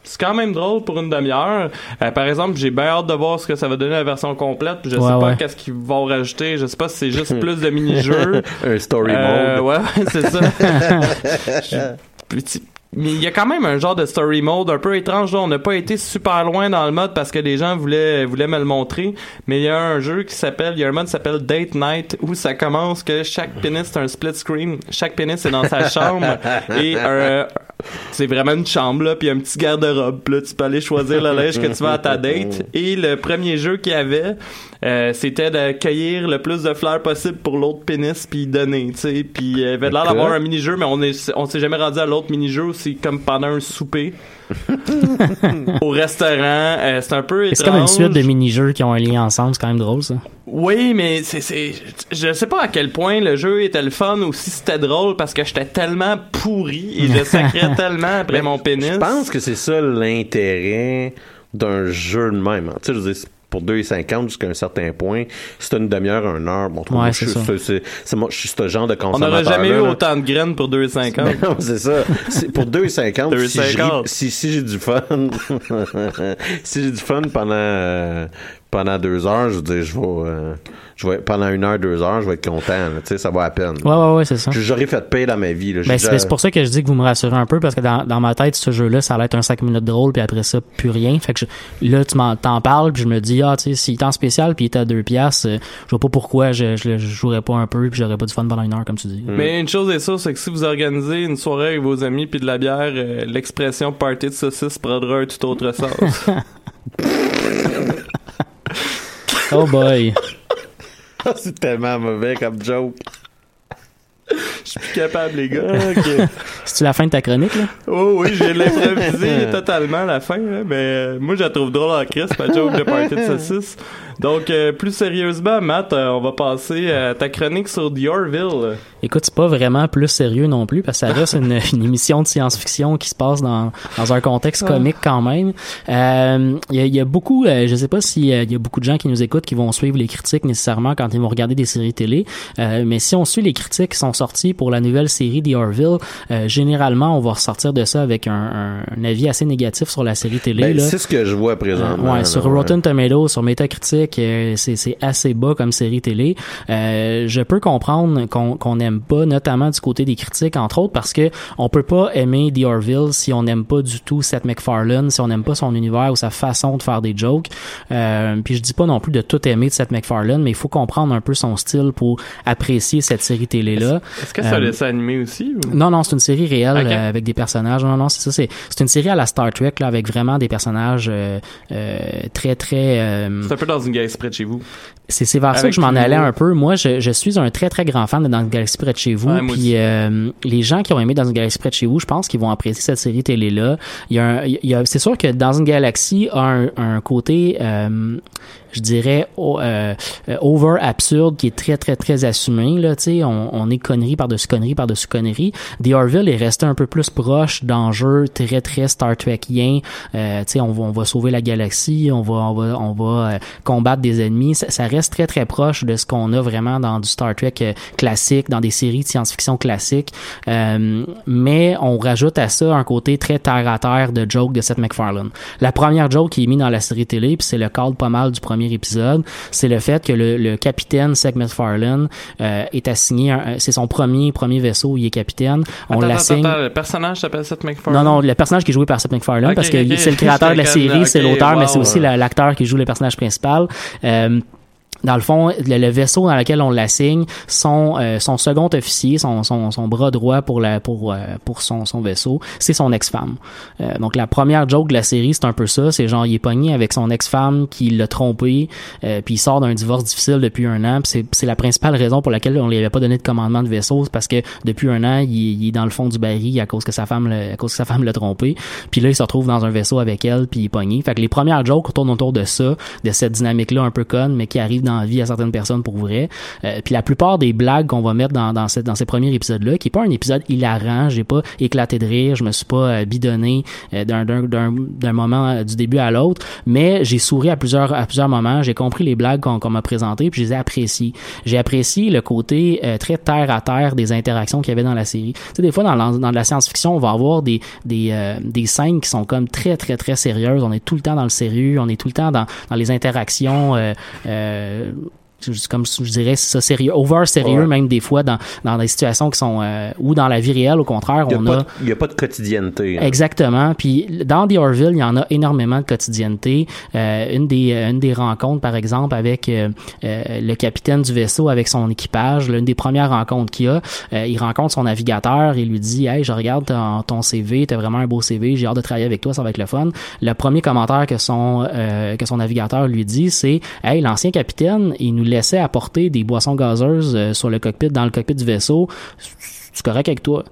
c'est quand même drôle pour une demi-heure. Euh, par exemple, j'ai bien hâte de voir ce que ça va donner la version complète. puis Je Ouais, sais pas ouais. qu'est-ce qu'ils vont rajouter. Je sais pas si c'est juste plus de mini-jeux. un story Euh, mode. ouais, c'est ça. Je- Petit- il y a quand même un genre de story mode un peu étrange. Là. On n'a pas été super loin dans le mode parce que les gens voulaient, voulaient me le montrer. Mais il y a un jeu qui s'appelle, il y a un mode qui s'appelle Date Night où ça commence que chaque pénis c'est un split screen. Chaque pénis est dans sa chambre et un- c'est vraiment une chambre là puis un petit garde-robe. Là, tu peux aller choisir le linge que tu veux à ta date. Et le premier jeu qu'il y avait, euh, c'était d'accueillir le plus de fleurs possible pour l'autre pénis puis donner, tu sais. Puis il avait l'air d'avoir un mini-jeu, mais on est on s'est jamais rendu à l'autre mini-jeu. C'est comme pendant un souper au restaurant. Euh, c'est un peu étrange. C'est comme une suite de mini-jeux qui ont un lien ensemble, c'est quand même drôle, ça. Oui, mais c'est, c'est, je sais pas à quel point le jeu était le fun ou si c'était drôle parce que j'étais tellement pourri et je sacrais tellement après Mais mon pénis. Je pense que c'est ça l'intérêt d'un jeu de même. Tu sais, je veux dire, c'est pour 2,50 jusqu'à un certain point, c'est une demi-heure, une heure. Bon, Ouais, moi, c'est je, ça. c'est, c'est, c'est moi, je suis ce genre de On consommateur. n'aurait jamais eu là. autant de graines pour 2,50. Non, c'est ça. Pour 2,50. si, je ris- 2,50. si, si j'ai du fun, si j'ai du fun pendant, euh, pendant deux heures, je veux dire, je vais, euh, je vais, pendant une heure, deux heures, je vais être content, tu sais, ça va à peine. Ouais, ouais, ouais, c'est ça. J'aurais fait paix dans ma vie, là. Ben, déjà- c'est pour ça que je dis que vous me rassurez un peu parce que dans, dans ma tête, ce jeu-là, ça allait être un 5 minutes drôle puis après ça, plus rien. Fait que je- là, tu m'en t'en parles puis je me dis, ah, tu sais, s'il est en spécial puis il est à 2 piastres, euh, je vois pas pourquoi je, je, je jouerais pas un peu puis j'aurais pas du fun pendant une heure, comme tu dis. Mais une chose est sûre, c'est que si vous organisez une soirée avec vos amis puis de la bière, euh, l'expression party de saucisse prendra un tout autre sens. Oh boy. c'est tellement mauvais comme joke. Je suis plus capable, les gars. C'est-tu la fin de ta chronique, là? Oh oui, j'ai l'improvisé totalement la fin, là, mais euh, moi je la trouve drôle en crise, ma joke de party de saucisse. Donc, euh, plus sérieusement, Matt, euh, on va passer à ta chronique sur The Orville. Écoute, c'est pas vraiment plus sérieux non plus parce que ça reste une, une émission de science-fiction qui se passe dans, dans un contexte comique quand même. Euh, Il y, a, il y a beaucoup, euh, je sais pas si euh, il y a beaucoup de gens qui nous écoutent qui vont suivre les critiques nécessairement quand ils vont regarder des séries télé, Euh, mais si on suit les critiques qui sont sorties pour la nouvelle série The Orville, euh, généralement on va ressortir de ça avec un, un, un avis assez négatif sur la série télé. Ben, c'est ce que je vois présentement. Ouais, là, sur ouais. Rotten Tomatoes, sur Metacritic, euh, c'est c'est assez bas comme série télé. Euh, je peux comprendre qu'on qu'on n'aime pas, notamment du côté des critiques, entre autres, parce que on peut pas aimer The Orville si on n'aime pas du tout Seth MacFarlane, si on n'aime pas son univers ou sa façon de faire des jokes. Euh, puis je dis pas non plus de tout aimer de Seth MacFarlane, mais il faut comprendre un peu son style pour apprécier cette série télé là. Est-ce que un Euh, dessin animé aussi? Ou... Non, non, c'est une série réelle Ok. euh, avec des personnages. Non, non, c'est ça. C'est, c'est une série à la Star Trek là, avec vraiment des personnages euh, euh, très, très. euh, C'est un peu dans une galaxie près de chez vous? c'est, vers ça que je m'en allais un peu. Moi, je, je suis un très, très grand fan de Dans une galaxie près de chez vous. Ouais, puis euh, les gens qui ont aimé Dans une galaxie près de chez vous, je pense qu'ils vont apprécier cette série télé là. Il y a, un- il y a c'est sûr que Dans une galaxie a un, un côté. euh, je dirais euh, over absurde qui est très très très assumé là on, on est connerie par dessus connerie par dessus connerie The Orville est resté un peu plus proche d'enjeux très très Star Trekien on va on va sauver la galaxie on va on va on va euh, combattre des ennemis ça, ça reste très très proche de ce qu'on a vraiment dans du Star Trek euh, classique dans des séries de science-fiction classiques Euh, mais on rajoute à ça un côté très terre à terre de joke de Seth MacFarlane la première joke qui est mise dans la série télé puis c'est le cadre pas mal du premier épisode c'est le fait que le, le capitaine Seth MacFarlane euh, est assigné un- c'est son premier premier vaisseau où il est capitaine on l'assigne le personnage s'appelle Seth MacFarlane? non, non, le personnage qui est joué par Seth MacFarlane, Ok, parce que ok. c'est le créateur de la série, comme, c'est l'auteur, mais wow, c'est aussi la- l'acteur qui joue le personnage principal. Euh, dans le fond, le, vaisseau dans lequel on l'assigne, son euh, second officier, son, bras droit pour euh, son, vaisseau, c'est son ex-femme. Euh, donc la première joke de la série, c'est un peu ça, c'est genre il est pogné avec son ex-femme qui l'a trompé, puis il sort d'un divorce difficile depuis un an. C'est c'est la principale raison pour laquelle on lui avait pas donné de commandement de vaisseau, c'est parce que depuis un an, il, est dans le fond du baril à cause que sa femme à cause que sa femme l'a trompé. Puis là, il se retrouve dans un vaisseau avec elle, puis il est pogné. Fait que les premières jokes tournent autour de ça, de cette dynamique-là un peu conne, mais qui arrive dans la vie à certaines personnes pour vrai. Euh, puis la plupart des blagues qu'on va mettre dans, dans, cette, dans ces premiers épisodes-là, qui est pas un épisode hilarant, j'ai pas éclaté de rire, je me suis pas euh, bidonné euh, d'un, moment euh, du début à l'autre, mais j'ai souri à plusieurs, à plusieurs moments, j'ai compris les blagues qu'on, qu'on m'a présentées, puis je les ai appréciées. J'ai apprécié le côté euh, très terre à terre des interactions qu'il y avait dans la série. Tu sais, des fois dans, la- dans la science-fiction, on va avoir des, des, euh, des scènes qui sont comme très très très sérieuses. On est tout le temps dans le sérieux, on est tout le temps dans, dans les interactions. Euh, euh, je- comme je dirais c'est ça sérieux over sérieux Ouais. même des fois dans dans des situations qui sont euh, ou dans la vie réelle au contraire Il on n'y a, il y a pas de quotidienneté. hein. Exactement. Puis dans The Orville, il y en a énormément de quotidienneté. Euh, une des une des rencontres, par exemple, avec euh, euh, le capitaine du vaisseau avec son équipage, l'une des premières rencontres qu'il a, euh, il rencontre son navigateur et lui dit Hey, je regarde ton, ton CV, t'as vraiment un beau CV, j'ai hâte de travailler avec toi, ça va être le fun. Le premier commentaire que son euh, que son navigateur lui dit, c'est Hey, l'ancien capitaine, il nous laissait apporter des boissons gazeuses euh, sur le cockpit, dans le cockpit du vaisseau. C'est correct avec toi.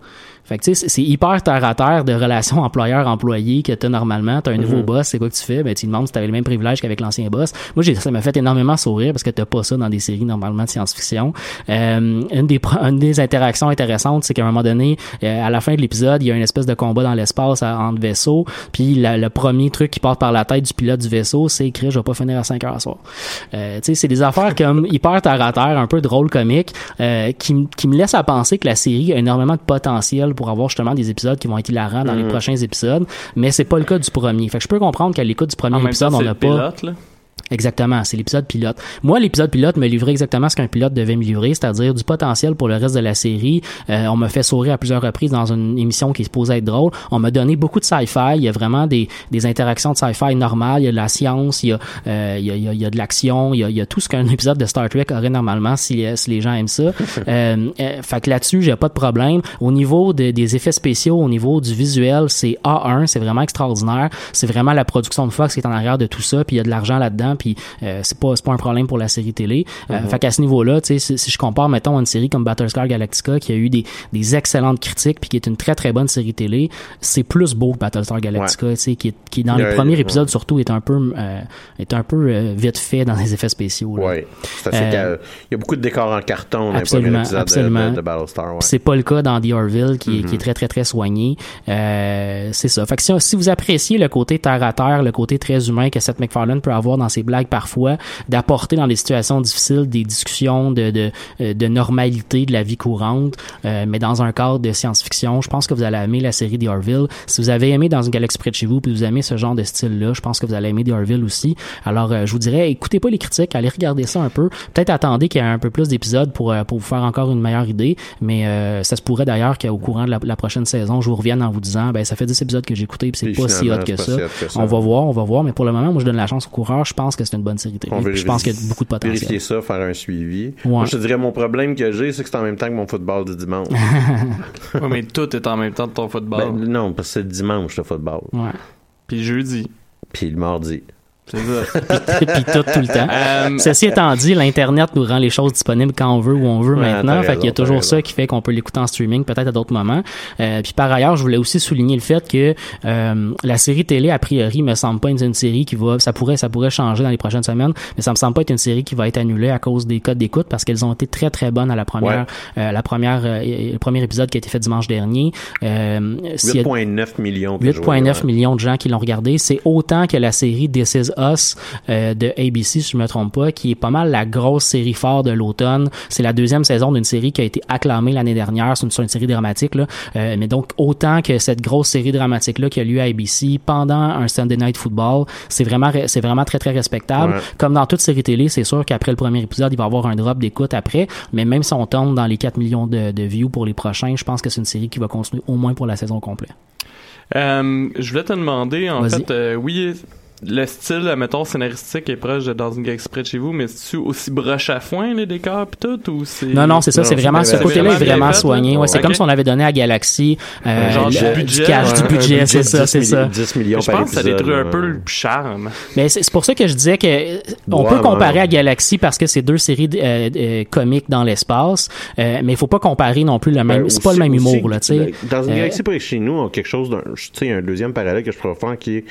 Fait que tu sais, c'est- hyper terre à terre de relations employeur-employé que t'as normalement. T'as un nouveau boss, c'est quoi que tu fais? Ben, tu demandes si t'avais les mêmes privilèges qu'avec l'ancien boss. Moi, j'ai, ça m'a fait énormément sourire parce que t'as pas ça dans des séries normalement de science-fiction. Euh, une des, une des interactions intéressantes, c'est qu'à un moment donné, euh, à la fin de l'épisode, il y a une espèce de combat dans l'espace entre vaisseaux. Puis la- le premier truc qui part par la tête du pilote du vaisseau, c'est écrit, je vais pas finir à 5 heures à soir. Euh, tu sais, c'est des affaires comme hyper terre à terre, un peu drôle comique, euh, qui, qui me laissent à penser que la série a énormément de potentiel pour avoir justement des épisodes qui vont être hilarants dans les prochains épisodes, mais c'est pas le cas du premier. Fait que je peux comprendre qu'à l'écoute du premier En épisode, on n'a pas. pilote, là. Exactement, c'est l'épisode pilote. Moi, l'épisode pilote me livrait exactement ce qu'un pilote devait me livrer, c'est-à-dire du potentiel pour le reste de la série. Euh, on m'a fait sourire à plusieurs reprises dans une émission qui se posait être drôle. On m'a donné beaucoup de sci-fi. Il y a vraiment des, des interactions de sci-fi normales. Il y a de la science, il y a, euh, il y a, il y a, de l'action, il y a, il y a tout ce qu'un épisode de Star Trek aurait normalement si, si les gens aiment ça. euh, euh, fait que là-dessus, j'ai pas de problème. Au niveau de- des effets spéciaux, au niveau du visuel, c'est A1, c'est vraiment extraordinaire. C'est vraiment la production de Fox qui est en arrière de tout ça, puis il y a de l'argent là-dedans, puis euh, c'est pas c'est pas un problème pour la série télé. Euh, Mhm. Fait qu'à ce niveau-là, tu sais, si, si je compare mettons une série comme Battlestar Galactica qui a eu des, des excellentes critiques puis qui est une très très bonne série télé, c'est plus beau que Battlestar Galactica, tu sais, qui est, qui dans les Ouais, premiers ouais. épisodes surtout est un peu euh, est un peu euh, vite fait dans les effets spéciaux. assez Euh, Il y a beaucoup de décors en carton dans les absolument, premiers épisodes de- absolument. de, de Battlestar. C'est pas le cas dans The Orville qui, est- Mhm. qui est très très très soigné. C'est ça. Fait que si, si vous appréciez le côté terre à terre, le côté très humain que Seth MacFarlane peut avoir dans ses blagues parfois, d'apporter dans des situations difficiles des discussions de de, euh, de normalité de la vie courante, euh, mais dans un cadre de science-fiction, je pense que vous allez aimer la série The Orville. Si vous avez aimé dans une galaxie près de chez vous, puis vous aimez ce genre de style-là, je pense que vous allez aimer The Orville aussi. Alors, euh, je vous dirais, écoutez pas les critiques, allez regarder ça un peu. Peut-être attendez qu'il y ait un peu plus d'épisodes pour euh, pour vous faire encore une meilleure idée, mais euh, ça se pourrait d'ailleurs qu'au courant de la, la prochaine saison, je vous revienne en vous disant, ben ça fait 10 épisodes que j'ai écouté, puis c'est pas si hot que ça. que ça. On va voir, on va voir, mais pour le moment, moi je donne la chance au coureur. Je pense que c'est une bonne série télé. Je pense qu'il y a beaucoup de potentiel. Vérifier ça, faire un suivi. Ouais. Moi, je te dirais, mon problème que j'ai, c'est que c'est en même temps que mon football du dimanche. Ouais, mais tout est en même temps de ton football. Ben, non, parce que c'est le dimanche, le football. Ouais. Puis jeudi. Puis le mardi. C'est ça. puis tout, tout le temps. Euh, Ceci étant dit, l'Internet nous rend les choses disponibles quand on veut, où on veut Ouais, maintenant. Fait qu'il y a toujours ça qui fait qu'on peut l'écouter en streaming, peut-être à d'autres moments. Euh, puis par ailleurs, je voulais aussi souligner le fait que euh, la série télé, a priori, me semble pas une, une série qui va... Ça pourrait, ça pourrait changer dans les prochaines semaines, mais ça me semble pas être une série qui va être annulée à cause des codes d'écoute parce qu'elles ont été très, très bonnes à la première... euh, la première euh, le premier épisode qui a été fait dimanche dernier. Euh, s'il y a- 8,9 millions. de 8,9 joueurs. millions de gens qui l'ont regardé. C'est autant que la série This Is Us euh, de ABC, si je me trompe pas, qui est pas mal la grosse série phare de l'automne. C'est la deuxième saison d'une série qui a été acclamée l'année dernière. C'est une, série dramatique, là. Euh, mais donc, autant que cette grosse série dramatique-là qui a lieu à ABC pendant un Sunday Night Football, c'est vraiment, c'est vraiment très, très respectable. Ouais. Comme dans toute série télé, c'est sûr qu'après le premier épisode, il va y avoir un drop d'écoute après. Mais même si on tombe dans les 4 millions de, de views pour les prochains, je pense que c'est une série qui va continuer au moins pour la saison complète. Euh, je voulais te demander, en fait, euh, oui, le style, mettons, scénaristique est proche de Dans une galaxie près de chez vous, mais c'est-tu aussi broche à foin, les décors pis tout, ou c'est... Non, non, c'est ça, c'est vraiment, ce côté-là est C'est vraiment fait, soigné. Ouais, c'est comme si on avait donné à Galaxy, euh, Genre du budget. cash, du budget, budget c'est ça, 10 c'est ça. 10 millions Je par pense que ça détruit un peu le charme. Mais c'est pour ça que je disais que euh, on Ouais, peut comparer ouais. à Galaxy parce que c'est deux séries euh, euh, comiques dans l'espace, euh, mais il faut pas comparer non plus le même. Ben, c'est pas le même humour là, tu sais. Dans une galaxie près de chez nous, on a quelque chose d'un, tu sais, un deuxième parallèle que je pourrais faire qui est,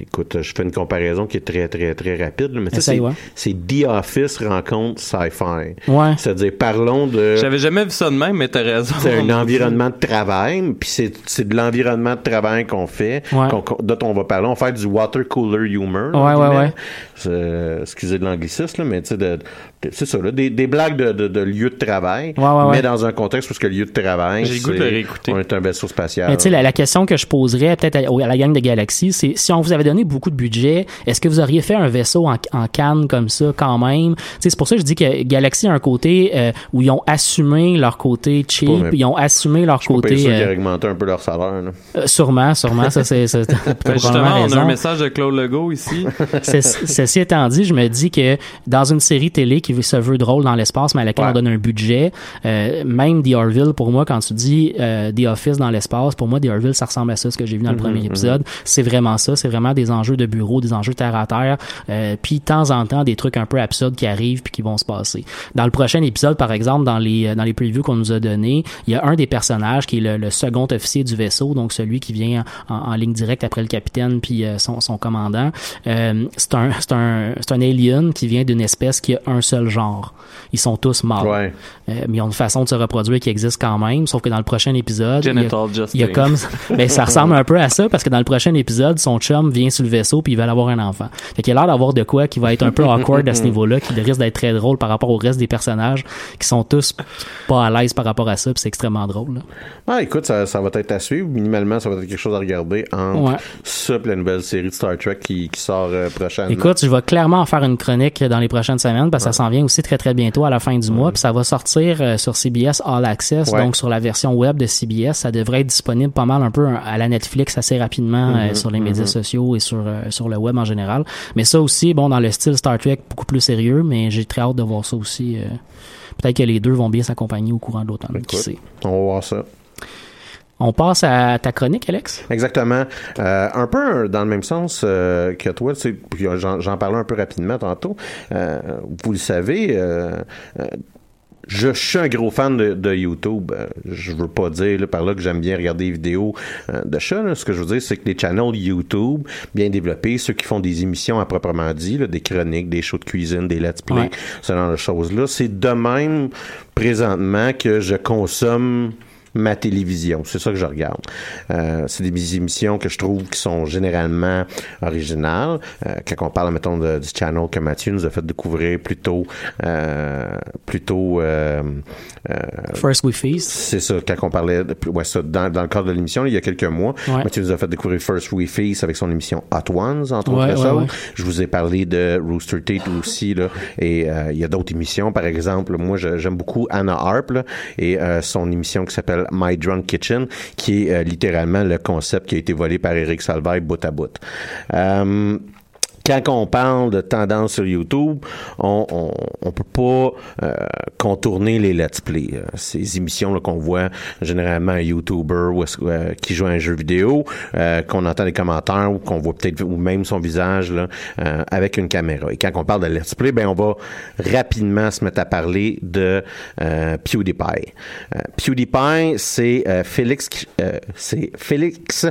écoute, je fais une comparaison qui est très, très, très rapide, là, mais c'est, ouais. c'est The Office rencontre sci-fi. Ouais. C'est-à-dire, parlons de, J'avais jamais vu ça de même, mais t'as raison. c'est un environnement de travail, puis c'est, c'est de l'environnement de travail qu'on fait, Ouais. qu'on- qu'on- dont on va parler. On va faire du water cooler humor. Ouais, ouais, ouais. C'est- excusez de l'anglicisme, là, mais tu sais, de, de- c'est ça, là, des, des blagues de, de, de lieu de travail, Ouais, ouais, mais ouais. dans un contexte où ce que le lieu de travail, J'ai goût de réécouter. on est un vaisseau spatial. Mais tu sais, la, la question que je poserais peut-être à, à la gang de Galaxy, c'est si on vous avait donné beaucoup de budget, est-ce que vous auriez fait un vaisseau en, en canne comme ça quand même? C'est pour ça que je dis que Galaxy a un côté euh, où ils ont assumé leur côté cheap, pas, ils ont assumé leur Je côté... sûr qu'ils euh, augmenté un peu leur salaire. là. euh, sûrement, sûrement, ça c'est... Ben, justement, on a un message de Claude Legault ici. C'est- Ceci étant dit, je me dis que dans une série télé qui se veut drôle dans l'espace, mais à laquelle Ouais. on donne un budget, euh, même The Orville, pour moi, quand tu dis euh, The Office dans l'espace, pour moi, The Orville, ça ressemble à ça, ce que j'ai vu dans le Mhm, premier épisode. C'est vraiment ça. C'est vraiment des enjeux de bureau, des enjeux terre à terre, euh, puis de temps en temps, des trucs un peu absurdes qui arrivent puis qui vont se passer. Dans le prochain épisode, par exemple, dans les, euh, dans les previews qu'on nous a donnés, il y a un des personnages qui est le, le second officier du vaisseau, donc celui qui vient en, en ligne directe après le capitaine puis euh, son, son commandant. Euh, c'est un, c'est un, c'est un alien qui vient d'une espèce qui a un seul genre. Ils sont tous morts. Ouais. Euh, mais ils ont une façon de se reproduire qui existe quand même, sauf que dans le prochain épisode, il y a- il y a comme ben ça ressemble un peu à ça parce que dans le prochain épisode son chum vient sur le vaisseau puis il va avoir un enfant fait qu'il a l'air d'avoir de quoi qui va être un peu awkward à ce niveau-là qui risque d'être très drôle par rapport au reste des personnages qui sont tous pas à l'aise par rapport à ça puis c'est extrêmement drôle là. Ah, écoute, ça, ça va être à suivre. Minimalement, ça va être quelque chose à regarder entre Ouais. ça la nouvelle série de Star Trek qui, qui sort euh, prochainement. Écoute, je vais clairement en faire une chronique dans les prochaines semaines parce que ça s'en vient aussi très très bientôt à la fin du mois puis ça va sortir euh, sur CBS All Access donc sur la version web de CBS ça devrait être disponible pas mal un peu à la Netflix assez rapidement euh, sur les médias sociaux et sur euh, sur le web en général mais ça aussi bon dans le style Star Trek beaucoup plus sérieux mais j'ai très hâte de voir ça aussi euh, peut-être que les deux vont bien s'accompagner au courant de l'automne qui sait on va voir ça. On passe à ta chronique, Alex? Exactement. Euh, un peu dans le même sens euh, que toi, tu sais, puis j'en, j'en parlais un peu rapidement tantôt. Euh, vous le savez, je suis un gros fan de, de YouTube. Euh, Je veux pas dire là, par là que j'aime bien regarder des vidéos euh, de chats. là. Ce que je veux dire, c'est que les channels YouTube bien développés, ceux qui font des émissions à proprement dit, là, des chroniques, des shows de cuisine, des let's play, Ouais. ce genre de choses-là, c'est de même présentement que je consomme ma télévision. C'est ça que je regarde. Euh, c'est des émissions que je trouve qui sont généralement originales. Euh, quand on parle, mettons, de- du channel que Mathieu nous a fait découvrir plus tôt, euh, plutôt euh, First We Feast. c'est ça, quand on parlait, de, ouais, ça, dans, dans le cadre de l'émission, il y a quelques mois, Ouais. Mathieu nous a fait découvrir First We Feast avec son émission Hot Ones, entre Ouais, autres ouais. Je vous ai parlé de Rooster Teeth aussi, là, et il y a d'autres émissions, par exemple, moi j'aime beaucoup Anna Harp, là, et son émission qui s'appelle My Drunk Kitchen, qui est euh, littéralement le concept qui a été volé par Eric Salvaille bout à bout. Euh, quand on parle de tendance sur YouTube, on on, on peut pas euh, contourner les let's play. Euh, Ces émissions là, qu'on voit généralement un YouTuber ou euh, qui joue à un jeu vidéo, qu'on entend les commentaires ou qu'on voit peut-être ou même son visage là, avec une caméra. Et quand on parle de let's play, ben on va rapidement se mettre à parler de PewDiePie. PewDiePie, c'est Félix, c'est Félix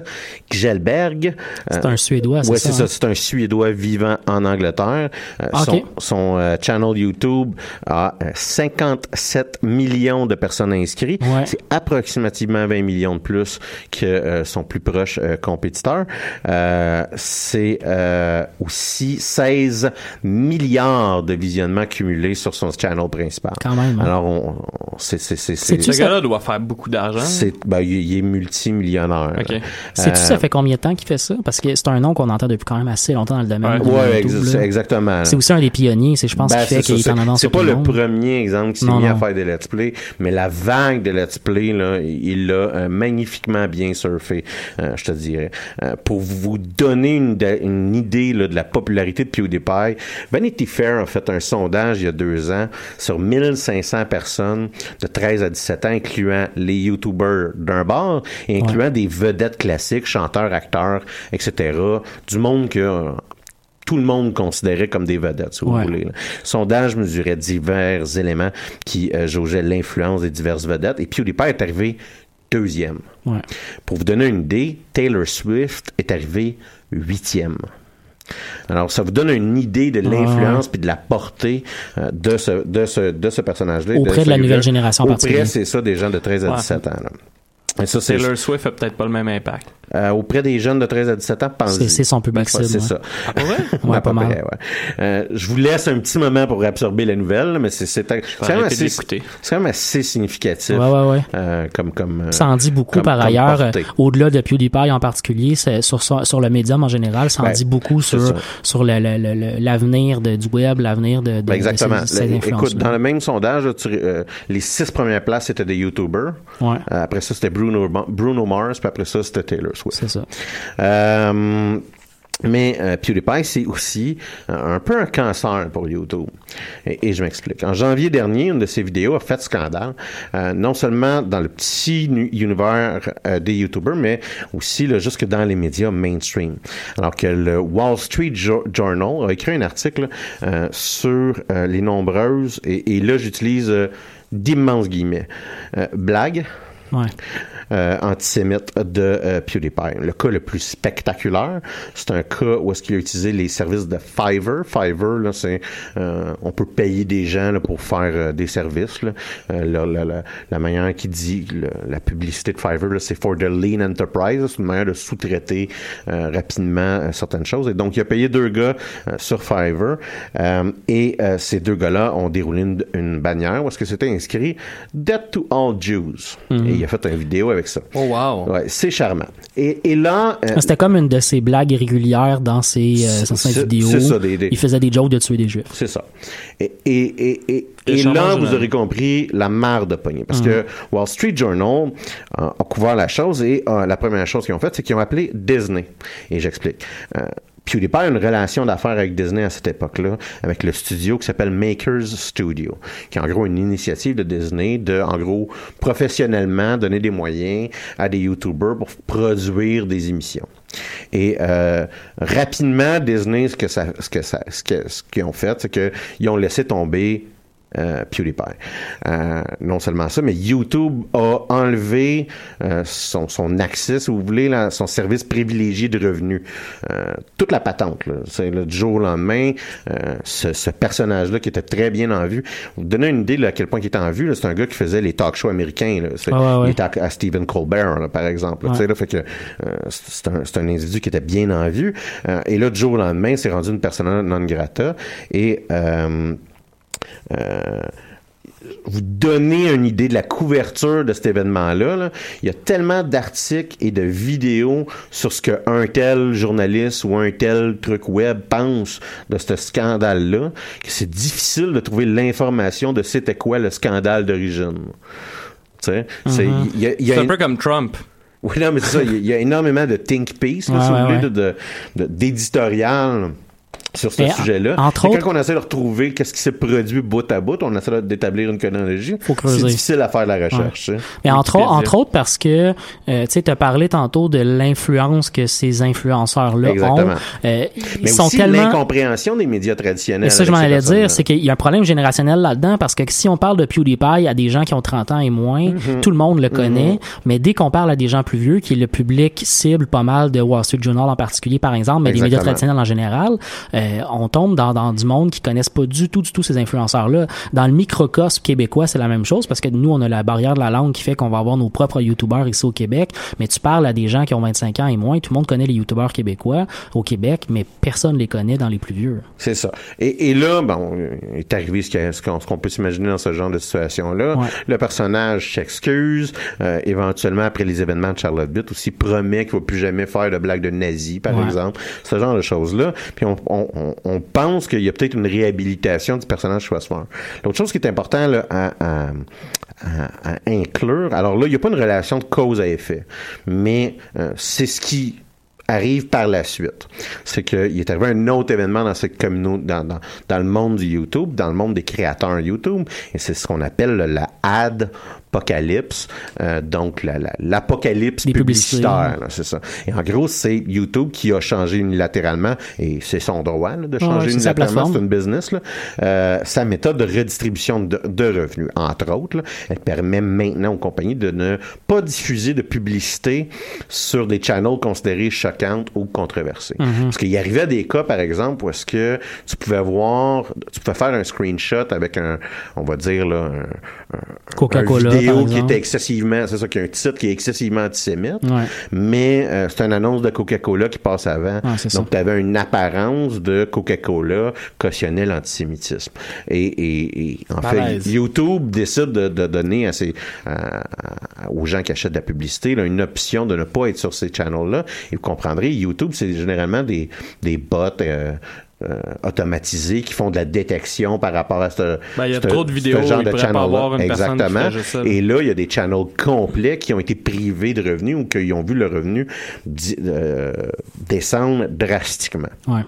Gjelberg. C'est un Suédois, c'est Ouais, ça, c'est ça. hein? C'est un Suédois vivant en Angleterre. Euh, Ah, son euh, channel YouTube a euh, 57 millions de personnes inscrites. Ouais. C'est approximativement 20 millions de plus que euh, son plus proche euh, compétiteur. Euh, c'est euh, aussi 16 milliards de visionnements cumulés sur son channel principal. Quand même, hein. Alors, on, on- c'est c'est Ce gars-là doit faire beaucoup d'argent. c'est ben, il il est multimillionnaire. Ok. Sais-tu, Euh, ça fait combien de temps qu'il fait ça? Parce que c'est un nom qu'on entend depuis quand même assez longtemps dans le domaine. Ouais. Ouais, ex- exactement. C'est aussi un des pionniers, c'est je pense Ben, qui fait qu'il est en avance C'est pas le monde. premier exemple qui s'est Non, mis à faire des let's play, mais la vague de let's play, là, il l'a euh, magnifiquement bien surfé, euh, je te dirais. Euh, pour vous donner une, une idée là, de la popularité de PewDiePie, Vanity Fair a fait un sondage il y a deux ans sur 1500 personnes de 13 à 17 ans, incluant les YouTubers d'un bar et incluant des vedettes classiques, chanteurs, acteurs, etc., du monde que tout le monde considérait comme des vedettes, si vous Ouais. voulez. là. Le sondage mesurait divers éléments qui euh, jaugeaient l'influence des diverses vedettes. Et PewDiePie est arrivé deuxième. Ouais. Pour vous donner une idée, Taylor Swift est arrivé huitième. Alors, ça vous donne une idée de l'influence puis de la portée euh, de ce, de ce, de ce personnage-là. Auprès de la nouvelle génération Auprès, c'est ça, des gens de 13 à Ouais. 17 ans. là. Et ça, c'est Taylor Swift a peut-être pas le même impact. euh, auprès des jeunes de 13 à 17 ans, pensez C'est- c'est son public Ouais, cible, C'est ouais. ça. Ah? Ouais, pas mal. près, ouais. Euh, je vous laisse un petit moment pour absorber la nouvelle, mais c'est quand, même assez- d'écouter. c'est quand même assez significatif. Ouais, ouais, ouais. euh, comme comme euh, Ça en dit beaucoup comme- par comme ailleurs, euh, au-delà de PewDiePie en particulier, sur, sur, le médium en général, ça en Ben, dit beaucoup sur, ça. sur le- le- le- le- l'avenir du web, l'avenir de, de, Ben, exactement. de ces, ces Le- influences. Écoute, dans le même sondage, tu- euh, les six premières places c'était des YouTubers. Ouais. Euh, après ça, c'était Bruno, Bruno Mars, puis après ça, c'était Taylor Swift. C'est ça. Euh, mais euh, PewDiePie, c'est aussi euh, un peu un cancer pour YouTube. Et, et je m'explique. En janvier dernier, une de ses vidéos a fait scandale, euh, non seulement dans le petit univers des YouTubers, mais aussi là, jusque dans les médias mainstream. Alors que le Wall Street Jo- Journal a écrit un article sur les nombreuses, et, et là j'utilise d'immenses guillemets, blagues Ouais. Euh, antisémite de euh, PewDiePie. Le cas le plus spectaculaire, c'est un cas où est-ce qu'il a utilisé les services de Fiverr. Fiverr, là, c'est euh, on peut payer des gens là, pour faire des services. Là. La, la, la, la manière qui dit le- la publicité de Fiverr, c'est for the lean enterprise. C'est une manière de sous-traiter euh, rapidement euh, certaines choses. Et donc, il a payé deux gars euh, sur Fiverr. et ces deux gars-là ont déroulé une, une bannière où est-ce que c'était inscrit Death to all Jews. Et il a fait une vidéo avec ça. Oh, wow. Ouais, c'est charmant. Et, et là, euh, C'était comme une de ses blagues régulières dans ses, euh, dans ses vidéos. c'est ça, des- des- Il faisait des jokes de tuer des juifs. c'est ça. Et, et, et, et, Le et charmant là, vous aurez compris la marre de pogner. Parce que Wall Street Journal euh, a couvert la chose et euh, la première chose qu'ils ont faite, c'est qu'ils ont appelé Disney. Et j'explique. Euh, PewDiePie a une relation d'affaires avec Disney à cette époque-là, avec le studio qui s'appelle Makers Studio, qui est en gros une initiative de Disney de, en gros, professionnellement donner des moyens à des YouTubers pour produire des émissions. Et euh, rapidement, Disney, ce que ça, ce que ça, ce que- ce qu'ils ont fait, c'est qu'ils ont laissé tomber euh, PewDiePie. Euh, non seulement ça, mais YouTube a enlevé euh, son, son accès, si vous voulez, là, son service privilégié de revenus. Toute la patente, là. c'est le jour au lendemain, ce, ce personnage-là qui était très bien en vue. Vous donner une idée là, à quel point il était en vue, c'est un gars qui faisait les talk shows américains. Là. Ah ouais, ouais. Il était à, à Stephen Colbert, là, par exemple. là, tu sais, là, fait que c'est un, individu qui était bien en vue. Et là, du jour au lendemain, c'est rendu une persona non grata. Et vous donner une idée de la couverture de cet événement-là. là. Il y a tellement d'articles et de vidéos sur ce qu'un tel journaliste ou un tel truc web pense de ce scandale-là que c'est difficile de trouver l'information de c'était quoi le scandale d'origine. Sais, c'est- il y a- il y a C'est un peu comme Trump. oui, non, mais c'est ça. Il y a- il y, a énormément de think piece, là, Ouais, si vous ouais, voulez, ouais. de- de- de- d'éditorial sur ce Et sujet-là. entre Et autres- quand on essaie de retrouver qu'est-ce qui s'est produit bout à bout, on essaie d'établir une chronologie. C'est difficile à faire la recherche. tu sais. Mais entre, entre autres parce que, euh, tu as parlé tantôt de l'influence que ces influenceurs-là ont. Euh, ils Mais sont aussi tellement... l'incompréhension des médias traditionnels. Mais ça, je m'en allais dire, c'est qu'il y a un problème générationnel là-dedans parce que si on parle de PewDiePie à des gens qui ont 30 ans et moins, Mm-hmm. tout le monde le connaît. Mais dès qu'on parle à des gens plus vieux, qui est le public cible pas mal de Wall Street Journal en particulier, par exemple, mais des médias traditionnels en général, euh, on tombe dans, dans du monde qui connaissent pas du tout, du tout ces influenceurs-là. Dans le microcosme québécois, c'est la même chose parce que nous, on a la barrière de la langue qui fait qu'on va avoir nos propres YouTubers ici au Québec. Mais tu parles à des gens qui ont 25 ans et moins, tout le monde connaît les YouTubers québécois au Québec, mais personne les connaît dans les plus vieux. C'est ça. Et, et là, bon, euh, est arrivé ce qu'on peut s'imaginer dans ce genre de situation-là. Ouais. Le personnage s'excuse, euh, éventuellement après les événements de Charlottesville aussi promet qu'il ne va plus jamais faire de blagues de nazis, par Ouais. exemple, ce genre de choses-là. Puis on, on, on- pense qu'il y a peut-être une réhabilitation du personnage Schwarzman. L'autre chose qui est important à, inclure, alors là, il n'y a pas une relation de cause à effet, mais euh, c'est ce qui arrive par la suite. C'est qu'il est arrivé un autre événement dans cette communauté, dans, dans, le monde du YouTube, dans le monde des créateurs YouTube, et c'est ce qu'on appelle le- la ad apocalypse, euh, donc la- la- l'apocalypse Des publicités. publicitaire, là, c'est ça. Et en gros, c'est YouTube qui a changé unilatéralement, et c'est son droit là, de changer ouais, unilatéralement, c'est une business, là, euh, sa méthode de redistribution de, de revenus. Entre autres, là, elle permet maintenant aux compagnies de ne pas diffuser de publicité sur des channels considérés choquantes ou controversés. Mhm. Parce qu'il y arrivait des cas, par exemple, où est-ce que tu pouvais voir, tu pouvais faire un screenshot avec un, on va dire, là, un, un- Coca-Cola, vidéo qui était excessivement, c'est ça, qui a un titre qui est excessivement antisémite, Ouais. mais euh, c'est une annonce de Coca-Cola qui passe avant. Ah. Donc, tu avais une apparence de Coca-Cola cautionnait l'antisémitisme. Et, et, et en fait, YouTube décide de, de donner à ses, à- à- aux gens qui achètent de la publicité là, une option de ne pas être sur ces channels-là. Et vous comprendrez, YouTube, c'est généralement des, des bots euh, euh, automatisés qui font de la détection par rapport à ce, Ben, il y a ce- trop de ce vidéos, genre de avoir une qui Exactement. ça. Et là, il y a des channels complets qui ont été privés de revenus ou qui ont vu le revenu euh, descendre drastiquement. Ouais.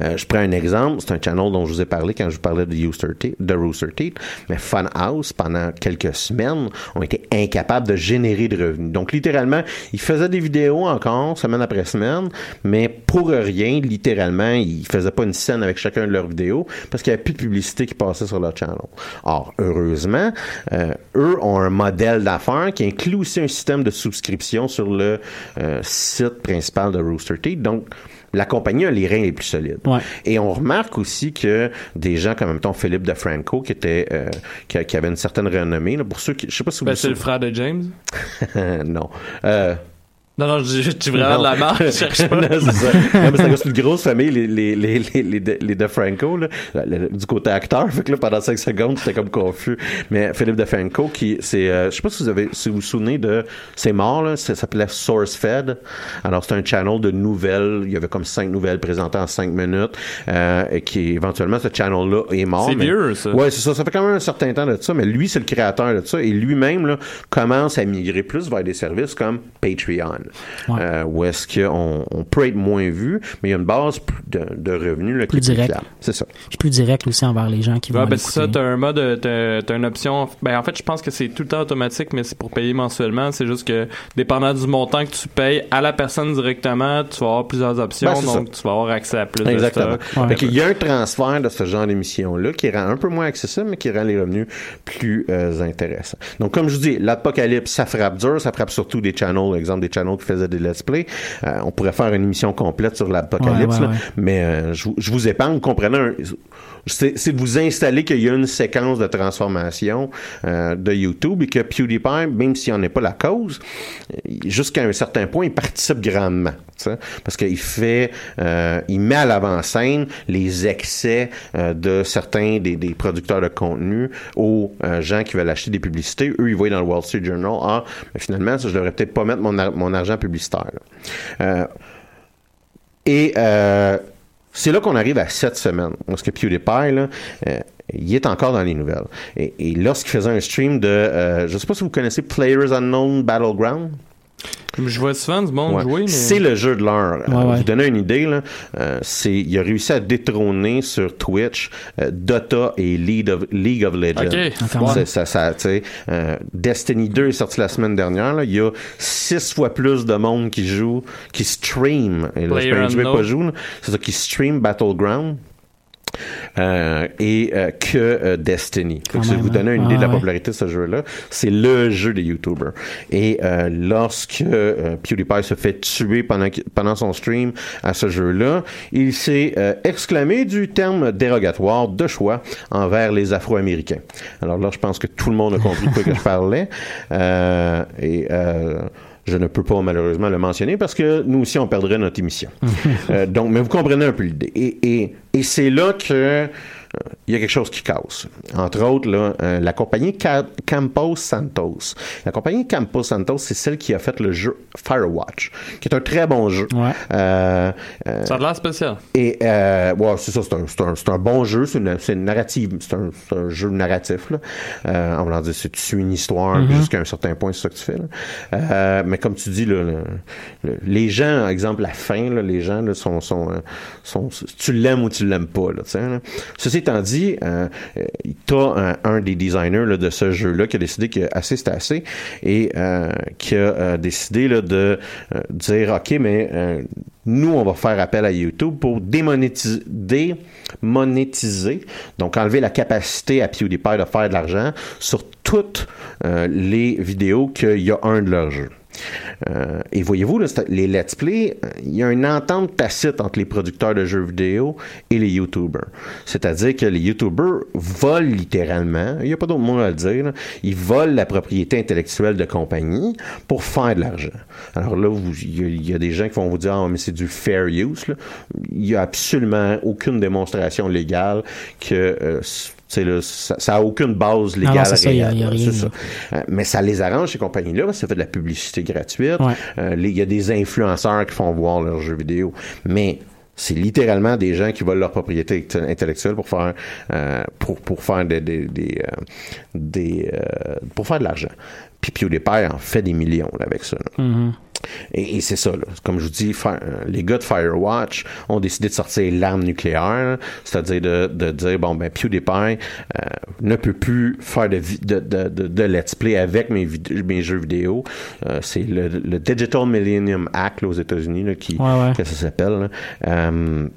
Euh, je prends un exemple, c'est un channel dont je vous ai parlé quand je vous parlais de Rooster Teeth, de Rooster Teeth, mais Funhouse, pendant quelques semaines, ont été incapables de générer de revenus. Donc, littéralement, ils faisaient des vidéos encore, semaine après semaine, mais pour rien, littéralement, ils faisaient pas une scène avec chacun de leurs vidéos parce qu'il n'y avait plus de publicité qui passait sur leur channel. Or, heureusement, euh, eux ont un modèle d'affaires qui inclut aussi un système de souscription sur le euh, site principal de Rooster Teeth. Donc, la compagnie a les reins les plus solides. Ouais. Et on remarque aussi que des gens comme mettons Philippe DeFranco qui était euh, qui, qui avait une certaine renommée là, pour ceux qui je sais pas si vous Ben, c'est le frère de James. non. Euh, Non, non, je tu vraiment de la marque, je cherche pas. non, c'est ça. Non, mais c'est une grosse famille, les, les, les, les, les, de- les là, Le- du côté acteur. Fait que là, pendant 5 secondes, j'étais comme confus. Mais Philippe DeFranco, qui, c'est, euh, je sais pas si vous avez, si vous vous souvenez de, c'est mort, là, ça s'appelait SourceFed. Alors, c'est un channel de nouvelles. Il y avait comme 5 nouvelles présentées en 5 minutes, euh, et qui, éventuellement, ce channel-là est mort. C'est mais- vieux, ça. Ouais, c'est ça. Ça fait quand même un certain temps de ça, mais lui, c'est le créateur de ça. Et lui-même, là, commence à migrer plus vers des services comme Patreon. Ouais. euh, où est-ce qu'on on peut être moins vu, mais il y a une base de, de revenus là, qui Plus est plus direct. fiable. C'est ça. Puis plus direct aussi envers les gens qui vont Ouais, ben l'écouter. c'est ça, t'as un mode, t'as, t'as une option. Ben en fait, je pense que c'est tout le temps automatique, mais c'est pour payer mensuellement. C'est juste que, dépendant du montant que tu payes à la personne directement, tu vas avoir plusieurs options, Ben, donc tu vas avoir accès à plus Exactement. de stock. Ouais. Fait qu'il y a un transfert de ce genre d'émission-là qui rend un peu moins accessible, mais qui rend les revenus plus euh, intéressants. Donc, comme je vous dis, l'apocalypse, ça frappe dur, ça frappe surtout des channels, exemple des channels qui faisaient des let's play. Euh, on pourrait faire une émission complète sur l'apocalypse, Ouais, ouais, là, ouais. mais euh, je, vous- je vous épargne, comprenez un- c'est de vous installer qu'il y a une séquence de transformation euh, de YouTube et que PewDiePie, même s'il n'en est pas la cause, jusqu'à un certain point, il participe grandement. Parce qu'il fait, euh, il met à l'avant-scène les excès euh, de certains des, des producteurs de contenu aux gens qui veulent acheter des publicités. Eux, ils voient dans le Wall Street Journal, ah, mais finalement, ça, je devrais peut-être pas mettre mon, ar- mon argent publicitaire. Euh, et euh, c'est là qu'on arrive à cette semaine. Parce que PewDiePie, euh, il est encore dans les nouvelles. Et, lorsqu'il faisait un stream de... je sais pas si vous connaissez Players Unknown Battleground? Je vois souvent du monde Ouais. jouer, mais. C'est le jeu de l'heure. Ouais, Euh, ouais. Vous donner une idée, là, euh, c'est, il a réussi à détrôner sur Twitch euh, Dota et League of, League of Legends. C'est- ça, ça, euh, Destiny 2 est sorti la semaine dernière. là. Il y a six fois plus de monde qui joue, qui stream. Et là, je jouer, pas joue. là. C'est ça qui stream Battleground. Euh, et euh, que euh, Destiny. Quand si même, vous donner une hein. idée de la Ah ouais. popularité de ce jeu-là, c'est le jeu des YouTubers. Et euh, lorsque euh, PewDiePie se fait tuer pendant, pendant son stream à ce jeu-là, il s'est euh, exclamé du terme dérogatoire de choix envers les Afro-Américains. Alors là, je pense que tout le monde a compris de quoi que je parlais. Euh, et euh, je ne peux pas malheureusement le mentionner parce que nous aussi on perdrait notre émission. Euh, donc, mais vous comprenez un peu l'idée. Et, et, et c'est là que il y a quelque chose qui casse. Entre autres, là, euh, la compagnie Ca- Campos Santos. La compagnie Campos Santos, c'est celle qui a fait le jeu Firewatch, qui est un très bon jeu. Ouais. Euh, euh, Ça a l'air spécial. et euh, ouais, c'est ça, c'est un, c'est un, c'est un bon jeu, c'est une, c'est une narrative, c'est un, c'est un jeu narratif. Là. Euh, on va dire, c'est tu suis une histoire puis jusqu'à un certain point, c'est ça que tu fais. Là. Euh, mais comme tu dis, là, le- le- les gens, par exemple, la fin, là, les gens là, sont, sont, sont, tu l'aimes ou tu l'aimes pas. Là, tu sais, là. Ceci étant dit, euh, t'as un, des designers de ce jeu-là qui a décidé que assez c'est assez et euh, qui a euh, décidé de euh, dire ok mais nous on va faire appel à YouTube pour démonétiser, démonétiser donc enlever la capacité à PewDiePie de faire de l'argent sur toutes les vidéos qu'il y a un de leurs jeux. Euh, et voyez-vous, les let's play, euh, il y a une entente tacite entre les producteurs de jeux vidéo et les YouTubers. C'est-à-dire que les YouTubers volent littéralement, il n'y a pas d'autre mot à le dire, ils volent la propriété intellectuelle de compagnie pour faire de l'argent. Alors là, il y, a- des gens qui vont vous dire, ah, mais c'est du fair use. Il n'y a absolument aucune démonstration légale que... euh, là, ça, ça a aucune base légale ça, il y a- réelle, il y a ça. Euh, mais ça les arrange, ces compagnies-là, parce que ça fait de la publicité gratuite. Ouais. Euh, Il y a des influenceurs qui font voir leurs jeux vidéo. Mais c'est littéralement des gens qui volent leur propriété inte- intellectuelle pour faire euh, pour, pour faire des, des, des, euh, des, euh, pour faire de l'argent. Puis PewDiePie en fait des millions là, avec ça. là. Mhm. Et, et c'est ça, là. comme je vous dis, euh, les gars de Firewatch ont décidé de sortir l'arme nucléaire, c'est-à-dire de, de dire, bon, ben, PewDiePie euh, ne peut plus faire de, vi- de, de, de, de let's play avec mes, jeux vidéo. Euh, c'est le, le Digital Millennium Act là, aux États-Unis là, qui, Ouais, ouais. que ça s'appelle. Euh,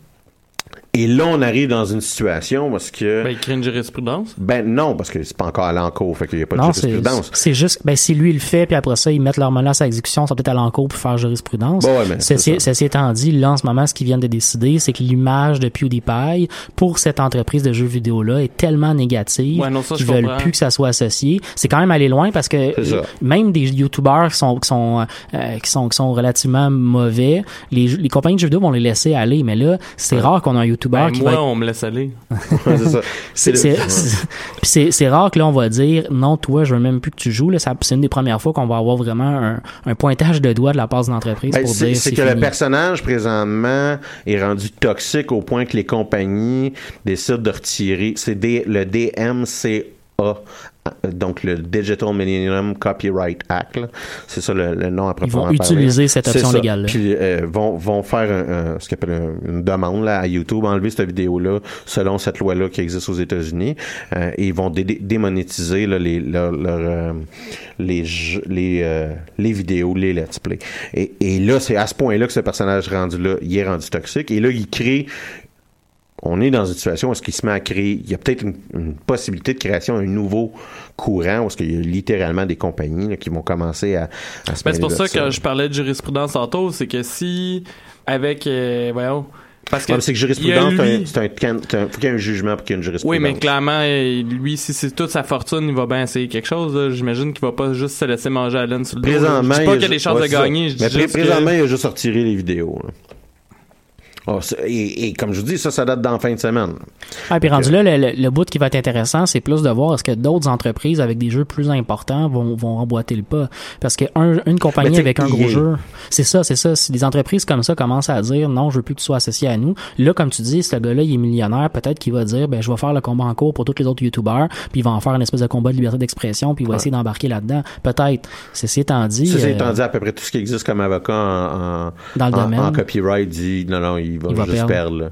et là, on arrive dans une situation parce que... Ben, il crée une jurisprudence. Ben non, parce que c'est pas encore allé en cours, fait qu'il n'y a pas de Non, jurisprudence. c'est juste, ben, si lui il le fait, puis après ça, ils mettent leur menace à exécution, ça peut être à l'encours pour faire jurisprudence. Bon, ouais, mais c'est Ceci, ça. ceci étant dit, là, en ce moment, ce qu'ils viennent de décider, c'est que l'image de PewDiePie pour cette entreprise de jeux vidéo-là est tellement négative Ouais, non, ça, je qu'ils veulent comprends. plus que ça soit associé. C'est quand même aller loin parce que C'est ça. euh, même des YouTubers qui sont, qui sont, euh, qui sont, qui sont relativement mauvais, les, les compagnies de jeux vidéo vont les laisser aller. Mais là, c'est rare qu'on a un YouTuber Ben, qui moi, va être on me laisse aller. c'est le- rare que là, on va dire, non, toi, je veux même plus que tu joues. Là, ça, c'est une des premières fois qu'on va avoir vraiment un, un pointage de doigt de la part de l'entreprise Ben, pour c'est dire c'est c'est que le personnage présentement est rendu toxique au point que les compagnies décident de retirer. C'est le DMCA donc le Digital Millennium Copyright Act, c'est ça le, le nom à Ils proprement vont parler. utiliser cette option légale. Puis euh, vont, vont faire un- un- ce qu'on appelle un- une demande là, à YouTube, enlever cette vidéo-là selon cette loi-là qui existe aux États-Unis. Euh, et ils vont dé- dé- démonétiser là, les, leur- leur, euh, les, les, euh, les vidéos, les let's play. Et, et là, c'est à ce point-là que ce personnage rendu là, il est rendu toxique. Et là, il crée on est dans une situation où est-ce qu'il se met à créer, il y a peut-être une, une possibilité de création d'un nouveau courant, où est-ce qu'il y a littéralement des compagnies là, qui vont commencer à, à se Ben, c'est pour ça que je parlais de jurisprudence tantôt, c'est que si, avec, euh, voyons, parce que. Ouais, c'est que jurisprudence, c'est un- un, un- faut qu'il y ait un jugement pour qu'il y ait une jurisprudence. Oui, mais clairement, euh, lui, si c'est toute sa fortune, il va bien essayer quelque chose. J'imagine qu'il va pas juste se laisser manger à laine sur le dos. Présentement, Je dis pas il qu'il y a des chances ouais, de gagner. Je dis Mais que- présentement, il a juste retiré les vidéos. là. Ah, et, et comme je vous dis, ça, ça date d'en fin de semaine. Ah, puis rendu là, le, le- bout qui va être intéressant, c'est plus de voir est-ce que d'autres entreprises avec des jeux plus importants vont, vont emboîter le pas. Parce que un- compagnie avec un gros jeu, c'est ça, c'est ça. Si des entreprises comme ça commencent à dire non, je veux plus que tu sois associé à nous, là, comme tu dis, ce gars-là, il est millionnaire, peut-être qu'il va dire, ben, je vais faire le combat en cours pour tous les autres youtubeurs, puis il va en faire une espèce de combat de liberté d'expression, puis il va essayer d'embarquer là-dedans. Peut-être. Ceci étant dit. Ceci euh, étant dit, à peu près tout ce qui existe comme avocat en, en, Dans le en- domaine. en copyright dit non, non, il va Il va juste perdre. perdre. là.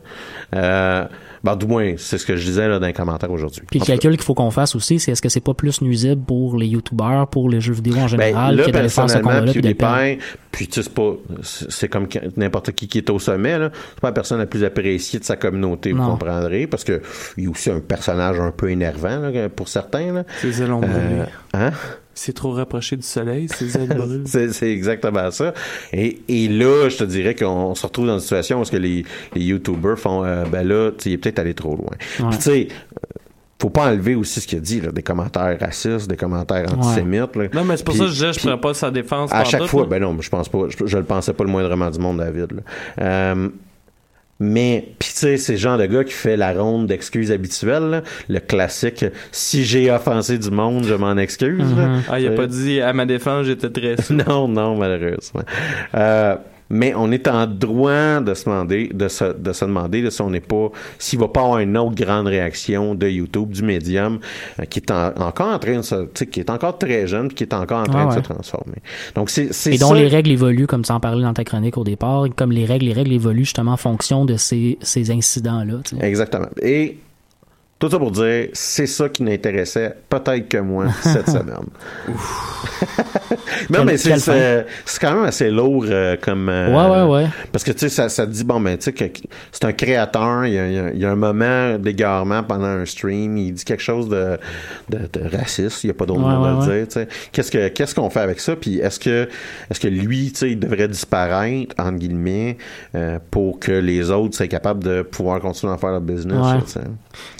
Euh, ben, du moins, c'est ce que je disais là, dans les commentaires aujourd'hui. Puis le calcul qu'il faut qu'on fasse aussi, c'est est-ce que c'est pas plus nuisible pour les youtubeurs, pour les jeux vidéo en Ben, général, là, que d'aller faire ce personnellement, combat-là puis de perdre? Puis tu sais, c'est pas, c'est c'est comme n'importe qui qui est au sommet, là. C'est pas la personne la plus appréciée de sa communauté, vous Non. comprendrez, parce que il est aussi un personnage un peu énervant, là, pour certains, là. Brûlé. Euh, hein? C'est trop rapproché du soleil, ses ailes brûlent. C'est, exactement ça. Et, et là, je te dirais qu'on se retrouve dans une situation où que les, les YouTubers font, euh, ben là, tu sais, il est peut-être allé trop loin. Puis tu sais, euh, faut pas enlever aussi ce qu'il a dit, là, des commentaires racistes, des commentaires antisémites. là. Non, mais c'est pour Puis- ça que je disais, je pourrais pas sa défense. à chaque tout, fois, là. ben non, je pense pas, je, je le pensais pas le moindrement du monde, David. là. Euh, mais, puis tu sais, c'est le genre de gars qui fait la ronde d'excuses habituelles, là. le classique « si j'ai offensé du monde, je m'en excuse là. Ah, il a pas dit à ma défense, j'étais très sûr. non, non, malheureusement. Euh, mais on est en droit de se demander, de se, de se demander là, si on n'est pas, s'il va pas avoir une autre grande réaction de YouTube, du médium, euh, qui est en- encore en train de se, qui est encore très jeune, qui est encore en train Ah de se transformer. Donc c'est, c'est Et dont ça- les règles évoluent, comme tu en parlais dans ta chronique au départ, comme les règles, les règles évoluent justement en fonction de ces, ces incidents-là. Exactement. Et tout ça pour dire, c'est ça qui n'intéressait peut-être que moi cette semaine. non, Quel- mais c'est, quand même assez lourd euh, comme. euh, Ouais, ouais, ouais. Parce que tu sais, ça, ça te dit, bon, ben, tu sais, que c'est un créateur, il y, a, il y a- il y a un moment d'égarement pendant un stream, il dit quelque chose de, de, de raciste, il n'y a pas d'autre Ouais, mot à ouais, le ouais. dire, tu sais. Qu'est-ce que qu'est-ce qu'on fait avec ça? Puis est-ce que est-ce que lui, tu sais, il devrait disparaître, entre guillemets, euh, pour que les autres soient capables de pouvoir continuer à faire leur business, Ouais.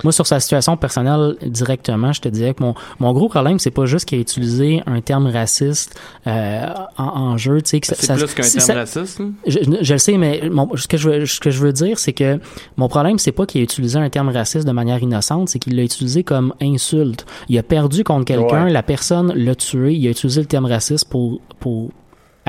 Moi, sur sa situation personnelle directement, je te dirais que mon, mon gros problème, c'est pas juste qu'il a utilisé un terme raciste euh, en, en jeu. Tu sais, que ça- C'est ça- plus qu'un terme ça- raciste. là? Je, je- je le sais, mais mon- ce, que je veux, ce que je veux dire, c'est que mon problème, c'est pas qu'il a utilisé un terme raciste de manière innocente, c'est qu'il l'a utilisé comme insulte. Il a perdu contre quelqu'un, Ouais. la personne l'a tué, il a utilisé le terme raciste pour, pour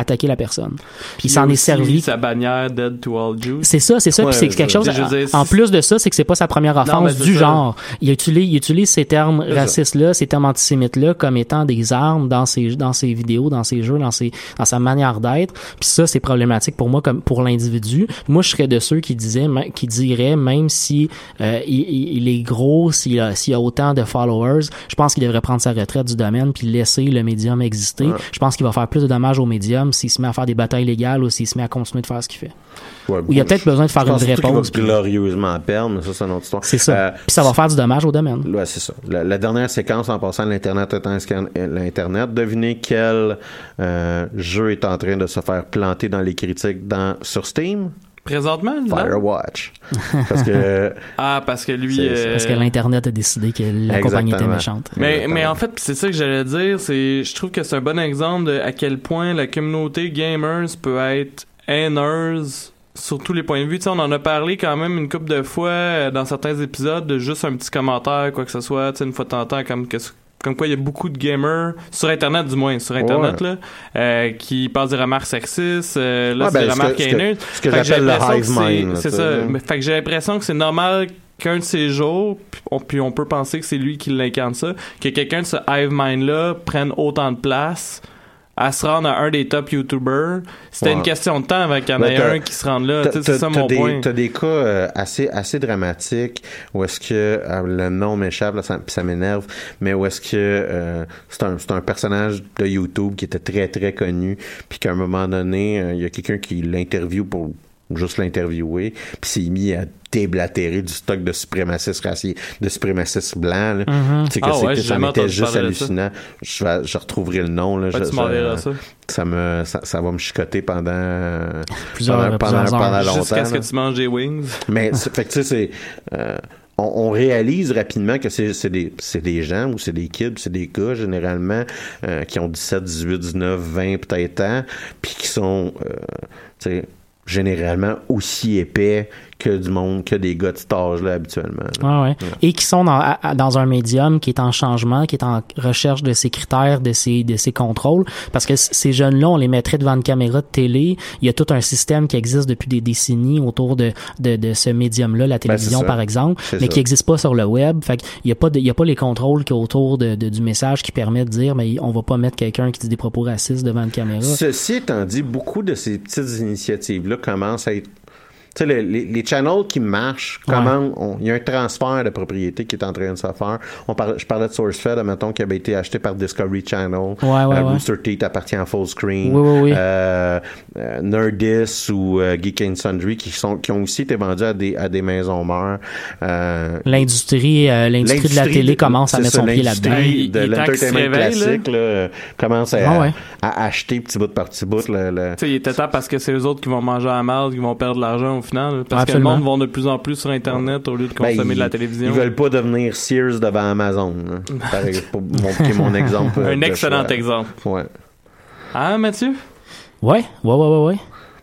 attaquer la personne. Puis il s'en est servi. sa bannière Dead to All Jews. C'est ça, c'est ça. Ouais, puis c'est quelque chose. dire, en plus de ça, c'est que c'est pas sa première offense du ça. genre. Il utilise, il utilise ces termes C'est ça. racistes-là, ces termes antisémites-là, comme étant des armes dans ses, dans ses vidéos, dans ses jeux, dans ses, dans sa manière d'être. Puis ça, c'est problématique pour moi, comme pour l'individu. Moi, je serais de ceux qui disaient, qui diraient, même si euh, il, il- il est gros, s'il a, s'il a autant de followers, je pense qu'il devrait prendre sa retraite du domaine puis laisser le médium exister. Je pense qu'il va faire plus de dommages au médium s'il se met à faire des batailles légales ou s'il se met à continuer de faire ce qu'il fait. Ouais, Ou il y a peut-être besoin de faire une qu'il va glorieusement perdre, mais ça, c'est une autre histoire. C'est ça. Euh, Puis ça va faire du dommage au domaine. Ouais, c'est ça. La, la dernière séquence en passant l'Internet étant scan- euh, l'Internet, devinez quel euh, jeu est en train de se faire planter dans les critiques dans, sur Steam? Présentement, là? Firewatch. Parce que Ah, parce que lui. C'est- euh, Parce que l'Internet a décidé que la compagnie était méchante. Mais, Exactement. mais en fait, c'est ça que j'allais dire, c'est je trouve que c'est un bon exemple de à quel point la communauté gamers peut être haineuse sur tous les points de vue. Tu sais, on en a parlé quand même une couple de fois euh, dans certains épisodes de juste un petit commentaire, quoi que ce soit, tu sais, une fois de temps en temps, comme que comme quoi il y a beaucoup de gamers sur internet du moins sur internet Ouais. là euh, qui passent des remarques sexistes euh, là c'est ben, des que- remarques ce que- haineuses. ce que Fait j'appelle j'ai le l'impression hive que c'est- mind, là, ça. fait que j'ai l'impression que c'est normal qu'un de ces jours, puis on, puis on peut penser que c'est lui qui l'incarne ça, que quelqu'un de ce hive mind-là prenne autant de place à se rendre à un des top YouTubers. C'était Ouais. une question de temps avec qu'il y en ait un qui se rende là. C'est ça mon des, point. T'as des cas euh, assez, assez dramatiques où est-ce que euh, le nom m'échappe, là, ça, ça m'énerve, mais où est-ce que euh, c'est un, c'est un personnage de YouTube qui était très très connu, puis qu'à un moment donné, euh, il y a quelqu'un qui l'interviewe pour juste l'interviewer, puis s'est mis à déblatérer du stock de suprémacistes raciers, de suprémacistes blancs. Là. Tu sais que Ah ouais, ça m'était juste hallucinant. Je, vais- je retrouverai le nom. Là, Ouais, je- tu je- m'enverras ça. ça me ça, ça va me chicoter pendant Plusieurs- pendant, pendant, plusieurs pendant heures. longtemps. Jusqu'à ce que tu manges des wings? Mais c'est- fait que tu sais, c'est euh, on, on réalise rapidement que c'est c'est des c'est des gens ou c'est des kids, c'est des gars généralement euh, qui ont 17, 18, 19, 20 peut-être ans, puis qui sont euh, généralement aussi épais que du monde que des gars de cet âge-là habituellement. là. Ouais, ouais. Et qui sont dans, dans un médium qui est en changement, qui est en recherche de ses critères, de ses, de ses contrôles. Parce que ces jeunes-là, on les mettrait devant une caméra de télé. Il y a tout un système qui existe depuis des décennies autour de, de, de ce médium-là, la télévision, ça. par exemple, mais ça. qui n'existe pas sur le web. Fait qu'il y a pas de, il y a pas les contrôles qui autour de, de- du message qui permettent de dire, mais on va pas mettre quelqu'un qui dit des propos racistes devant une caméra. Ceci étant dit, beaucoup de ces petites initiatives-là commencent à être. Tu sais, les, les, les channels qui marchent, comment on- il y a un transfert de propriété qui est en train de se faire. On parle, je parlais de SourceFed, admettons, qui avait été acheté par Discovery Channel. Ouais, ouais, Euh, ouais. Rooster Teeth appartient à Full Screen. Oui, oui, oui. Euh, euh, Nerdist ou euh, Geek and Sundry qui sont qui ont aussi été vendus à des à des maisons mères. Euh, L'industrie, euh, l'industrie de la télé commence à mettre son pied là-dedans. l'industrie Il- De l'entertainment là. classique là, commence à, Ah ouais. à acheter petit bout de par petit bout le, le- Tu sais, il était temps parce que c'est eux autres qui vont manger à la marde, qui vont perdre de l'argent au final. Parce que le monde va de plus en plus sur Internet au lieu de consommer Ben, de la ils- télévision. Ils veulent pas devenir Sears devant Amazon. hein. Par exemple, pour mon, exemple. Un excellent choix. exemple. Ouais. Hein, Mathieu? Ouais, ouais, ouais, ouais, ouais.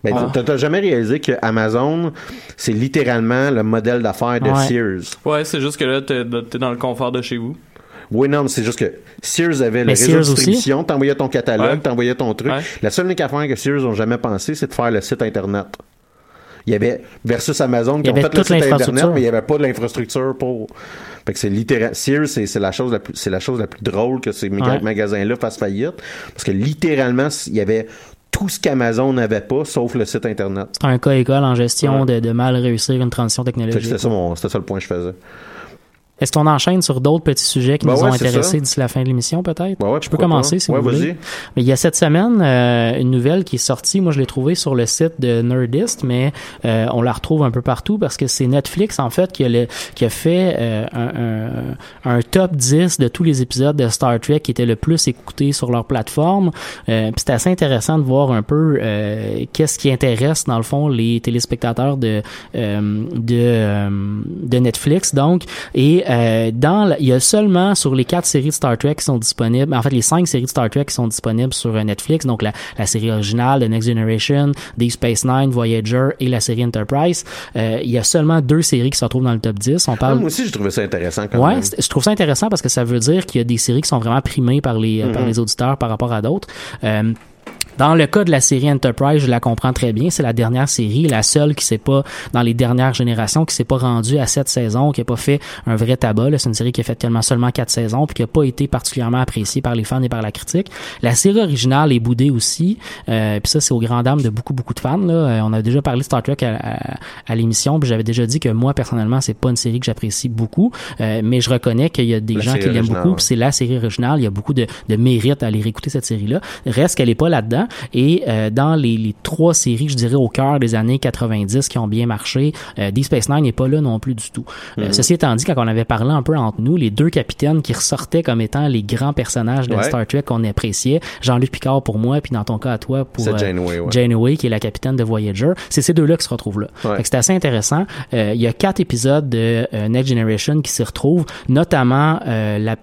Ben, Ah. t'as- jamais réalisé que Amazon, c'est littéralement le modèle d'affaires de Ouais. Sears? Ouais, c'est juste que là, t'es t'es dans le confort de chez vous. Oui, non, mais c'est juste que Sears avait le réseau de distribution, t'envoyais ton catalogue, Ouais. t'envoyais ton truc. Ouais. La seule unique affaire que Sears ont jamais pensé, c'est de faire le site Internet. Il y avait versus Amazon qui ont fait le site Internet, mais il n'y avait pas de l'infrastructure pour. Fait que c'est c'est c'est la chose la plus, c'est la chose la plus drôle que ces Ouais. magasins-là fassent faillite, parce que littéralement, il y avait tout ce qu'Amazon n'avait pas, sauf le site Internet. C'est un cas école en gestion Ouais. de, de mal réussir une transition technologique. c'était ça, mon- c'était ça le point que je faisais. Est-ce qu'on enchaîne sur d'autres petits sujets qui Ben nous ouais, ont intéressés d'ici la fin de l'émission, peut-être? Ouais, ouais, je peux commencer si Ouais, vous voulez. Mais il y a cette semaine euh, une nouvelle qui est sortie. Moi, je l'ai trouvée sur le site de Nerdist, mais euh, on la retrouve un peu partout parce que c'est Netflix, en fait, qui a, le- qui a fait euh, un, un- un top 10 de tous les épisodes de Star Trek qui étaient le plus écoutés sur leur plateforme. Euh, puis c'est assez intéressant de voir un peu euh, qu'est-ce qui intéresse, dans le fond, les téléspectateurs de, euh, de, de Netflix. Donc, et euh, dans la- il y a seulement sur les quatre séries de Star Trek qui sont disponibles, en fait les cinq séries de Star Trek qui sont disponibles sur euh, Netflix, donc la, la série originale, The Next Generation, Deep Space Nine, Voyager et la série Enterprise, euh, il y a seulement deux séries qui se retrouvent dans le top 10. On Ah, parle moi aussi, j'ai trouvé ça intéressant quand Ouais, même. je trouve ça intéressant parce que ça veut dire qu'il y a des séries qui sont vraiment primées par les, euh, par les auditeurs par rapport à d'autres. Euh, dans le cas de la série Enterprise, je la comprends très bien. C'est la dernière série, la seule qui s'est pas, dans les dernières générations, qui s'est pas rendue à sept saisons, qui a pas fait un vrai tabac. C'est une série qui a fait tellement seulement quatre saisons, puis qui a pas été particulièrement appréciée par les fans et par la critique. La série originale est boudée aussi. Euh, puis ça, c'est aux grandes dames de beaucoup, beaucoup de fans. Là. Euh, on a déjà parlé de Star Trek à, à- à l'émission, puis j'avais déjà dit que moi, personnellement, c'est pas une série que j'apprécie beaucoup. Euh, mais je reconnais qu'il y a des La gens qui l'aiment beaucoup, ouais. c'est la série originale. Il y a beaucoup de, de mérite à aller réécouter cette série-là. Reste qu'elle est pas là-dedans. Et euh, dans les, les trois séries, je dirais au cœur des années 90 qui ont bien marché, euh, Deep Space Nine n'est pas là non plus du tout. Euh, ceci étant dit, quand on avait parlé un peu entre nous, les deux capitaines qui ressortaient comme étant les grands personnages de Ouais. Star Trek qu'on appréciait, Jean-Luc Picard pour moi, puis dans ton cas à toi pour C'est euh, Janeway, ouais. Janeway, qui est la capitaine de Voyager. C'est ces deux-là qui se retrouvent là. Ouais. C'est assez intéressant. Euh, il y a quatre épisodes de Next Generation qui s'y retrouvent, notamment euh,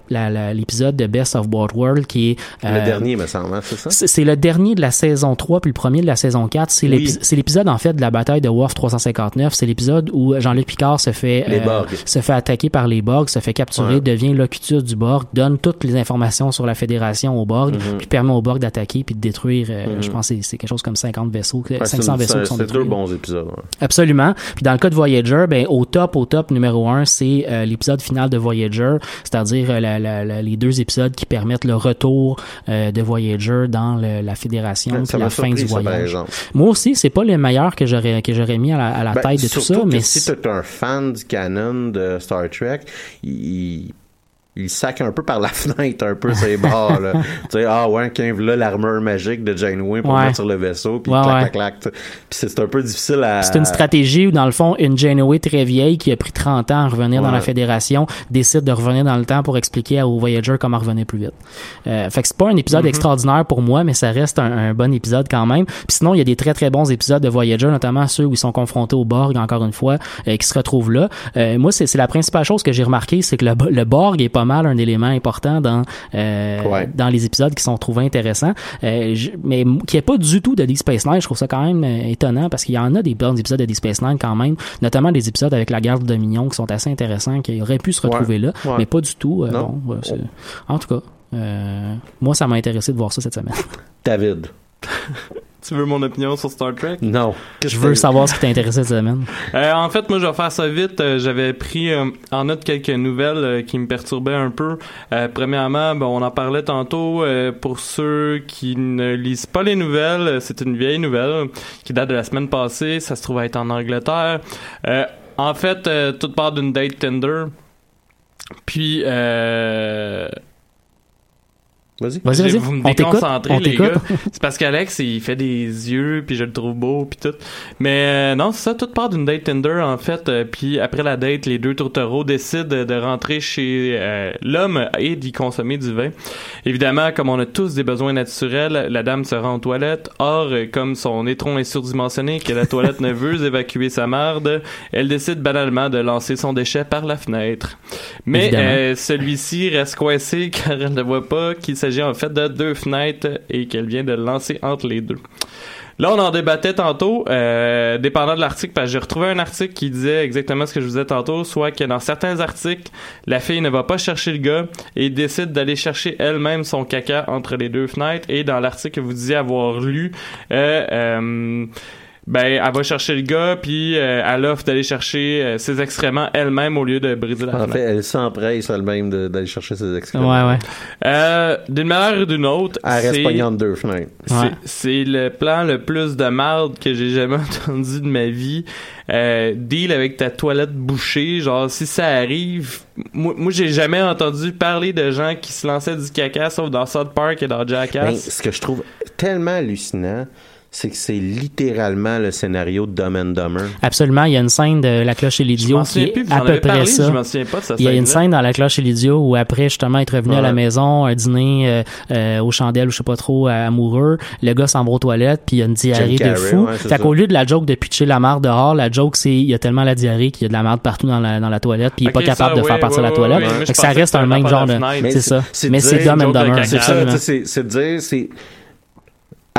l'épisode de Best of Both Worlds qui est Le dernier, me semble, hein, c'est ça? c'est le dernier de la saison 3 puis le premier de la saison 4, c'est Oui. c'est l'épisode en fait de la bataille de Worf 359. C'est l'épisode où Jean-Luc Picard se fait Borg. se fait attaquer par les Borg, se fait capturer, Ouais. devient locutus du Borg, donne toutes les informations sur la Fédération au Borg, Mhm. puis permet au Borg d'attaquer puis de détruire. euh, Je pense que c'est- c'est quelque chose comme 50 vaisseaux, Ouais, c'est 500 une- vaisseaux qui c'est- sont C'est détruits. deux bons épisodes. ouais. Absolument. Puis dans le cas de Voyager, ben au top, au top numéro un, c'est euh, l'épisode final de Voyager, c'est-à-dire euh, les deux épisodes qui permettent le retour euh, de Voyager dans le- la Fédération, Ça puis m'a la fin du voyage. Moi aussi, c'est pas le meilleur que j'aurais que j'aurais mis à la, à la Ben, tête de tout ça, mais si c'est- t'es un fan du canon de Star Trek, il, il sac un peu par la fenêtre, un peu ses bords. là. tu sais, ah ouais, quand là l'armure magique de Janeway pour Ouais. mettre sur le vaisseau, puis Ouais, clac, clac, clac. c'est un peu difficile à. C'est une stratégie où, dans le fond, une Janeway très vieille qui a pris 30 ans à revenir dans la Fédération décide de revenir dans le temps pour expliquer aux Voyager comment revenir plus vite. Euh, fait que c'est pas un épisode extraordinaire pour moi, mais ça reste un, un bon épisode quand même. Puis sinon, il y a des très très bons épisodes de Voyager, notamment ceux où ils sont confrontés au Borg, encore une fois, euh, qui se retrouvent là. Euh, moi, c'est c'est la principale chose que j'ai remarqué, c'est que le, le Borg est pas mal un élément important dans euh, Ouais. dans les épisodes qui sont trouvés intéressants. Euh, je- mais n'y ait pas du tout de Deep Space Nine, je trouve ça quand même euh, étonnant parce qu'il y en a des bons épisodes de Deep Space Nine quand même, notamment des épisodes avec la guerre de Dominion qui sont assez intéressants, qui auraient pu se retrouver là, Ouais. mais pas du tout. bon, c'est- en tout cas, moi, ça m'a intéressé de voir ça cette semaine. David. Tu veux mon opinion sur Star Trek? Non. Je veux savoir ce qui t'a intéressé cette semaine. Euh, en fait, moi, je vais faire ça vite. Euh, J'avais pris euh, en note quelques nouvelles euh, qui me perturbaient un peu. Euh, premièrement, ben, on en parlait tantôt. euh, pour ceux qui ne lisent pas les nouvelles, c'est une vieille nouvelle qui date de la semaine passée. Ça se trouve être en Angleterre. Euh, en fait, euh, tout part d'une date Tinder. Puis, euh, Vas-y. Vas-y, vas-y. vous me déconcentrez, On les t'écoute. gars. C'est parce qu'Alex, il fait des yeux, puis je le trouve beau, puis tout. Mais euh, non, c'est ça, tout part d'une date Tinder, en fait. euh, puis après la date, les deux tourtereaux décident de rentrer chez euh, l'homme et d'y consommer du vin. Évidemment, comme on a tous des besoins naturels, la dame se rend aux toilettes. Or, euh, comme son étron est surdimensionné, que la toilette ne veut évacuer sa marde, elle décide banalement de lancer son déchet par la fenêtre. Mais euh, celui-ci reste coincé car elle ne voit pas qu'il s'agit en fait de deux fenêtres et qu'elle vient de lancer entre les deux. Là, on en débattait tantôt, euh, dépendant de l'article, parce que j'ai retrouvé un article qui disait exactement ce que je vous disais tantôt, soit que dans certains articles, la fille ne va pas chercher le gars et décide d'aller chercher elle-même son caca entre les deux fenêtres. Et dans l'article que vous disiez avoir lu, euh, euh, ben, elle va chercher le gars, puis euh, elle offre d'aller chercher euh, ses excréments elle-même au lieu de briser la En fenêtre. fait, elle s'empresse elle-même de- d'aller chercher ses excréments. Ouais, ouais. Euh, d'une manière ou d'une autre, Elle reste c'est- pognée entre deux fenêtres. c'est- Ouais. C'est le plan le plus de marde que j'ai jamais entendu de ma vie. Euh, deal avec ta toilette bouchée, genre si ça arrive, moi, moi j'ai jamais entendu parler de gens qui se lançaient du caca sauf dans South Park et dans Ben, Jackass. ce que je trouve tellement hallucinant, c'est que c'est littéralement le scénario de Dumb and Dumber. Absolument, il y a une scène de La Cloche et l'idiot qui est plus, à peu près parlé, ça. je m'en souviens pas de ça. Il y a une scène dans La Cloche et l'idiot où après justement être revenu à la maison, un dîner euh, euh, aux chandelles ou je sais pas trop, euh, amoureux, le gars s'en va aux toilettes puis il y a une diarrhée Jim de Carrey, fou. ouais, c'est fait qu'au lieu de la joke de pitcher la marde dehors, la joke c'est il y a tellement la diarrhée qu'il y a de la marde partout dans la, dans la toilette puis il est pas capable ça, de faire ouais, partir ouais, la ouais, toilette. ouais, moi, je Fait que ça reste un même genre de... C'est ça. c'est Mais c'est Dumb and Dumber. c'est de dire, c'est.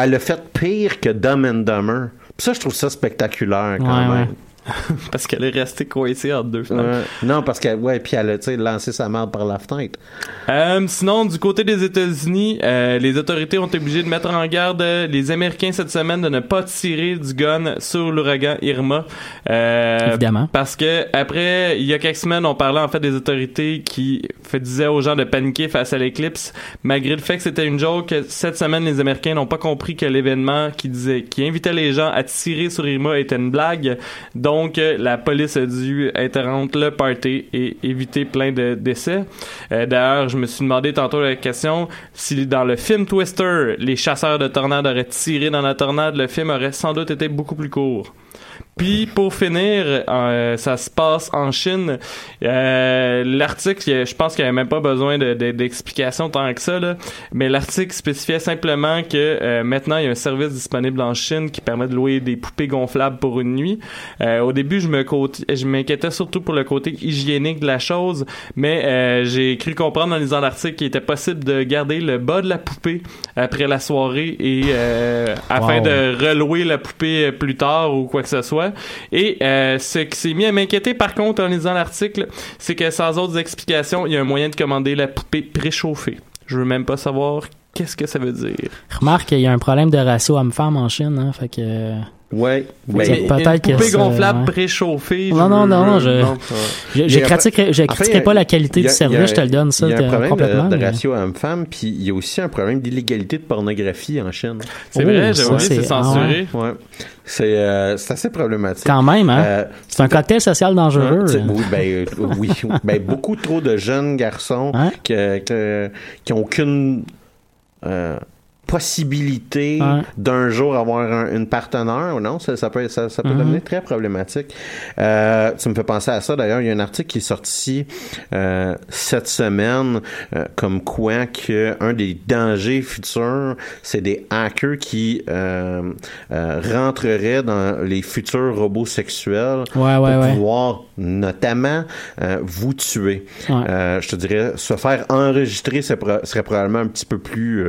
Elle a fait pire que Dumb and Dumber. Puis ça, je trouve ça spectaculaire quand Ouais, même. parce qu'elle est restée coincée entre deux fenêtres. Ouais. Non, parce que, ouais, puis elle a, lancé sa marde par la fenêtre. Euh, sinon, du côté des États-Unis, euh, les autorités ont été obligées de mettre en garde euh, les Américains cette semaine de ne pas tirer du gun sur l'ouragan Irma. Euh, Évidemment. Parce que après, il y a quelques semaines, on parlait en fait des autorités qui fait, disaient aux gens de paniquer face à l'éclipse, malgré le fait que c'était une joke. Cette semaine, les Américains n'ont pas compris que l'événement qui disait, qui invitait les gens à tirer sur Irma était une blague. Donc, euh, la police a dû interrompre le party et éviter plein de décès. Euh, D'ailleurs, je me suis demandé tantôt la question si dans le film Twister, les chasseurs de tornades auraient tiré dans la tornade, le film aurait sans doute été beaucoup plus court. Puis pour finir, euh, ça se passe en Chine. Euh, l'article, je pense qu'il n'y avait même pas besoin de- de- d'explication tant que ça, là. mais l'article spécifiait simplement que euh, maintenant il y a un service disponible en Chine qui permet de louer des poupées gonflables pour une nuit. Euh, au début, je me je m'inquiétais surtout pour le côté hygiénique de la chose, mais euh, j'ai cru comprendre en lisant l'article qu'il était possible de garder le bas de la poupée après la soirée et euh, afin de relouer la poupée plus tard ou quoi que ce soit. Et euh, ce qui s'est mis à m'inquiéter par contre en lisant l'article, c'est que sans autres explications, il y a un moyen de commander la poupée préchauffée. Je veux même pas savoir qu'est-ce que ça veut dire? Remarque qu'il y a un problème de ratio homme-femme en Chine, hein, fait que... Ouais. Mais- peut-être une que poupée gonflable ouais. préchauffée. Non, non, non, non, je- non. Je, Il critiquerai, je il pas la qualité il du il service, je te le donne, ça, Il y a un problème complètement. de, ratio homme-femme, puis il y a aussi un problème d'illégalité de pornographie en Chine. C'est Oh, vrai, j'ai c'est- ah censuré. Ouais. C'est euh, c'est assez problématique. Quand même, hein? Euh, c'est un cocktail social dangereux. Hein, oui, ben, euh, oui, ben, beaucoup trop de jeunes garçons Hein? que- que- qui ont aucune euh, possibilité Ouais. d'un jour avoir un- une partenaire ou non, ça, ça peut, ça, ça peut Mhm. devenir très problématique. Euh, tu me fais penser à ça d'ailleurs, il y a un article qui est sorti euh, cette semaine euh, comme quoi que un des dangers futurs, c'est des hackers qui euh, euh, rentreraient dans les futurs robots sexuels Ouais, ouais, pour ouais. pouvoir notamment euh, vous tuer. Ouais. Euh, je te dirais, se faire enregistrer serait probablement un petit peu plus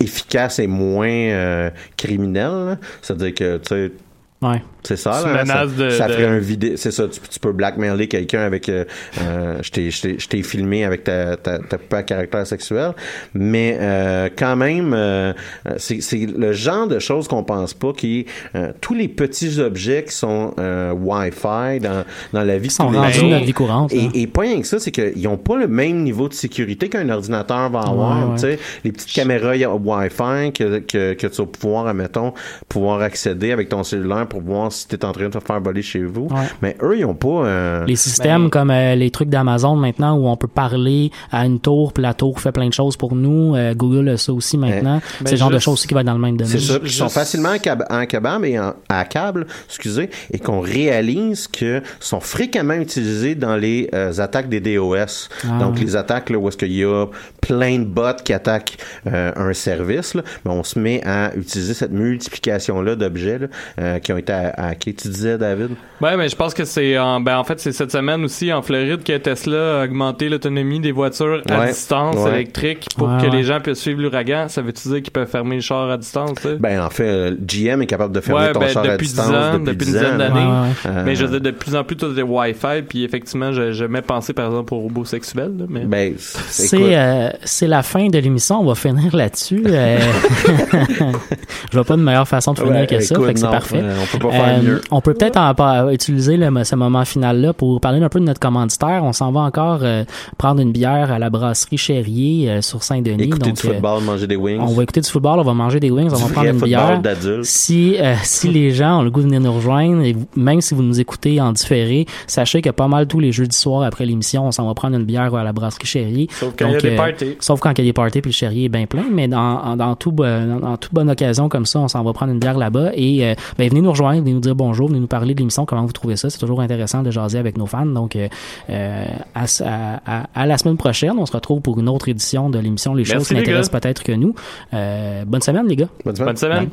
efficace et moins euh, criminel. C'est-à-dire que, tu sais, Ouais. C'est ça, Tu là, hein, ça, de- ça de- ferait un vidéo. C'est ça, tu, tu peux blackmailer quelqu'un avec. euh, euh, je t'ai- je t'ai- je t'ai filmé avec ta, ta, ta poupée à caractère sexuel. Mais euh, quand même, euh, c'est c'est le genre de choses qu'on pense pas qui euh, tous les petits objets qui sont euh, Wi-Fi dans, dans la vie Ils sont rendus de notre vie courante. Et, et pas rien que ça, c'est qu'ils n'ont pas le même niveau de sécurité qu'un ordinateur va avoir. Ouais, ouais. tu sais. Les petites caméras y a Wi-Fi que, que, que tu vas pouvoir, admettons, pouvoir accéder avec ton cellulaire pour voir si tu es en train de te faire voler chez vous. Ouais. Mais eux, ils n'ont pas... euh, Les systèmes comme euh, les trucs d'Amazon maintenant où on peut parler à une tour puis la tour fait plein de choses pour nous. Euh, Google a ça aussi maintenant. c'est le genre de choses aussi qui va être dans le même domaine. C'est ça, qui sont facilement encab- encabables et en, à câble, excusez, et qu'on réalise que sont fréquemment utilisés dans les euh, attaques des DOS. Ah, Donc les attaques là, où est-ce qu'il y a plein de bots qui attaquent euh, un service, là, mais on se met à utiliser cette multiplication là d'objets euh, qui ont été ha- hackés. Tu disais, David? Ouais, mais je pense que c'est en, ben en fait c'est cette semaine aussi en Floride que Tesla a augmenté l'autonomie des voitures à Ouais. distance Ouais. électriques pour Ouais, que ouais. les gens puissent suivre l'ouragan. Ça veut-tu dire qu'ils peuvent fermer le char à distance, tu sais? Ben en fait, GM est capable de fermer Ouais, ton ben, char à depuis distance 10 ans, depuis, depuis 10 une dizaine d'années. Ouais, ouais. Euh, mais je veux dire, de plus en plus, tout est Wi-Fi, puis effectivement, je, je mets penser, par exemple, aux robots sexuels, là, mais... Ben, c'est- écoute, C'est euh, c'est la fin de l'émission. On va finir là-dessus. Euh, je vois pas de meilleure façon de finir ouais, que ça. écoute, fait que c'est parfait. euh, on peut pas faire Euh, on peut peut-être utiliser le- ce moment final-là pour parler un peu de notre commanditaire. On s'en va encore euh, prendre une bière à la brasserie Chérier euh, sur Saint-Denis. Écouter Donc, du euh, football, manger des wings. on va écouter du football, on va manger des wings, on va prendre une bière. Si, euh, si les gens ont le goût de venir nous rejoindre, et même si vous nous écoutez en différé, sachez que pas mal tous les jeudis soirs après l'émission, on s'en va prendre une bière à la brasserie Chérie. Sauf quand il y a des parties. Sauf quand il y a des parties puis le Chérie est bien plein, mais dans, en- dans, tout, dans, dans toute bonne occasion comme ça, on s'en va prendre une bière là-bas et ben, venez nous rejoindre, venez nous dire bonjour, venez nous parler de l'émission, comment vous trouvez ça. C'est toujours intéressant de jaser avec nos fans. Donc, euh, euh, à, à- à- à la semaine prochaine, on se retrouve pour une autre édition de l'émission Les choses Merci, qui gars. peut-être que nous. Euh, bonne semaine, les gars. Bonne semaine. Bonne semaine.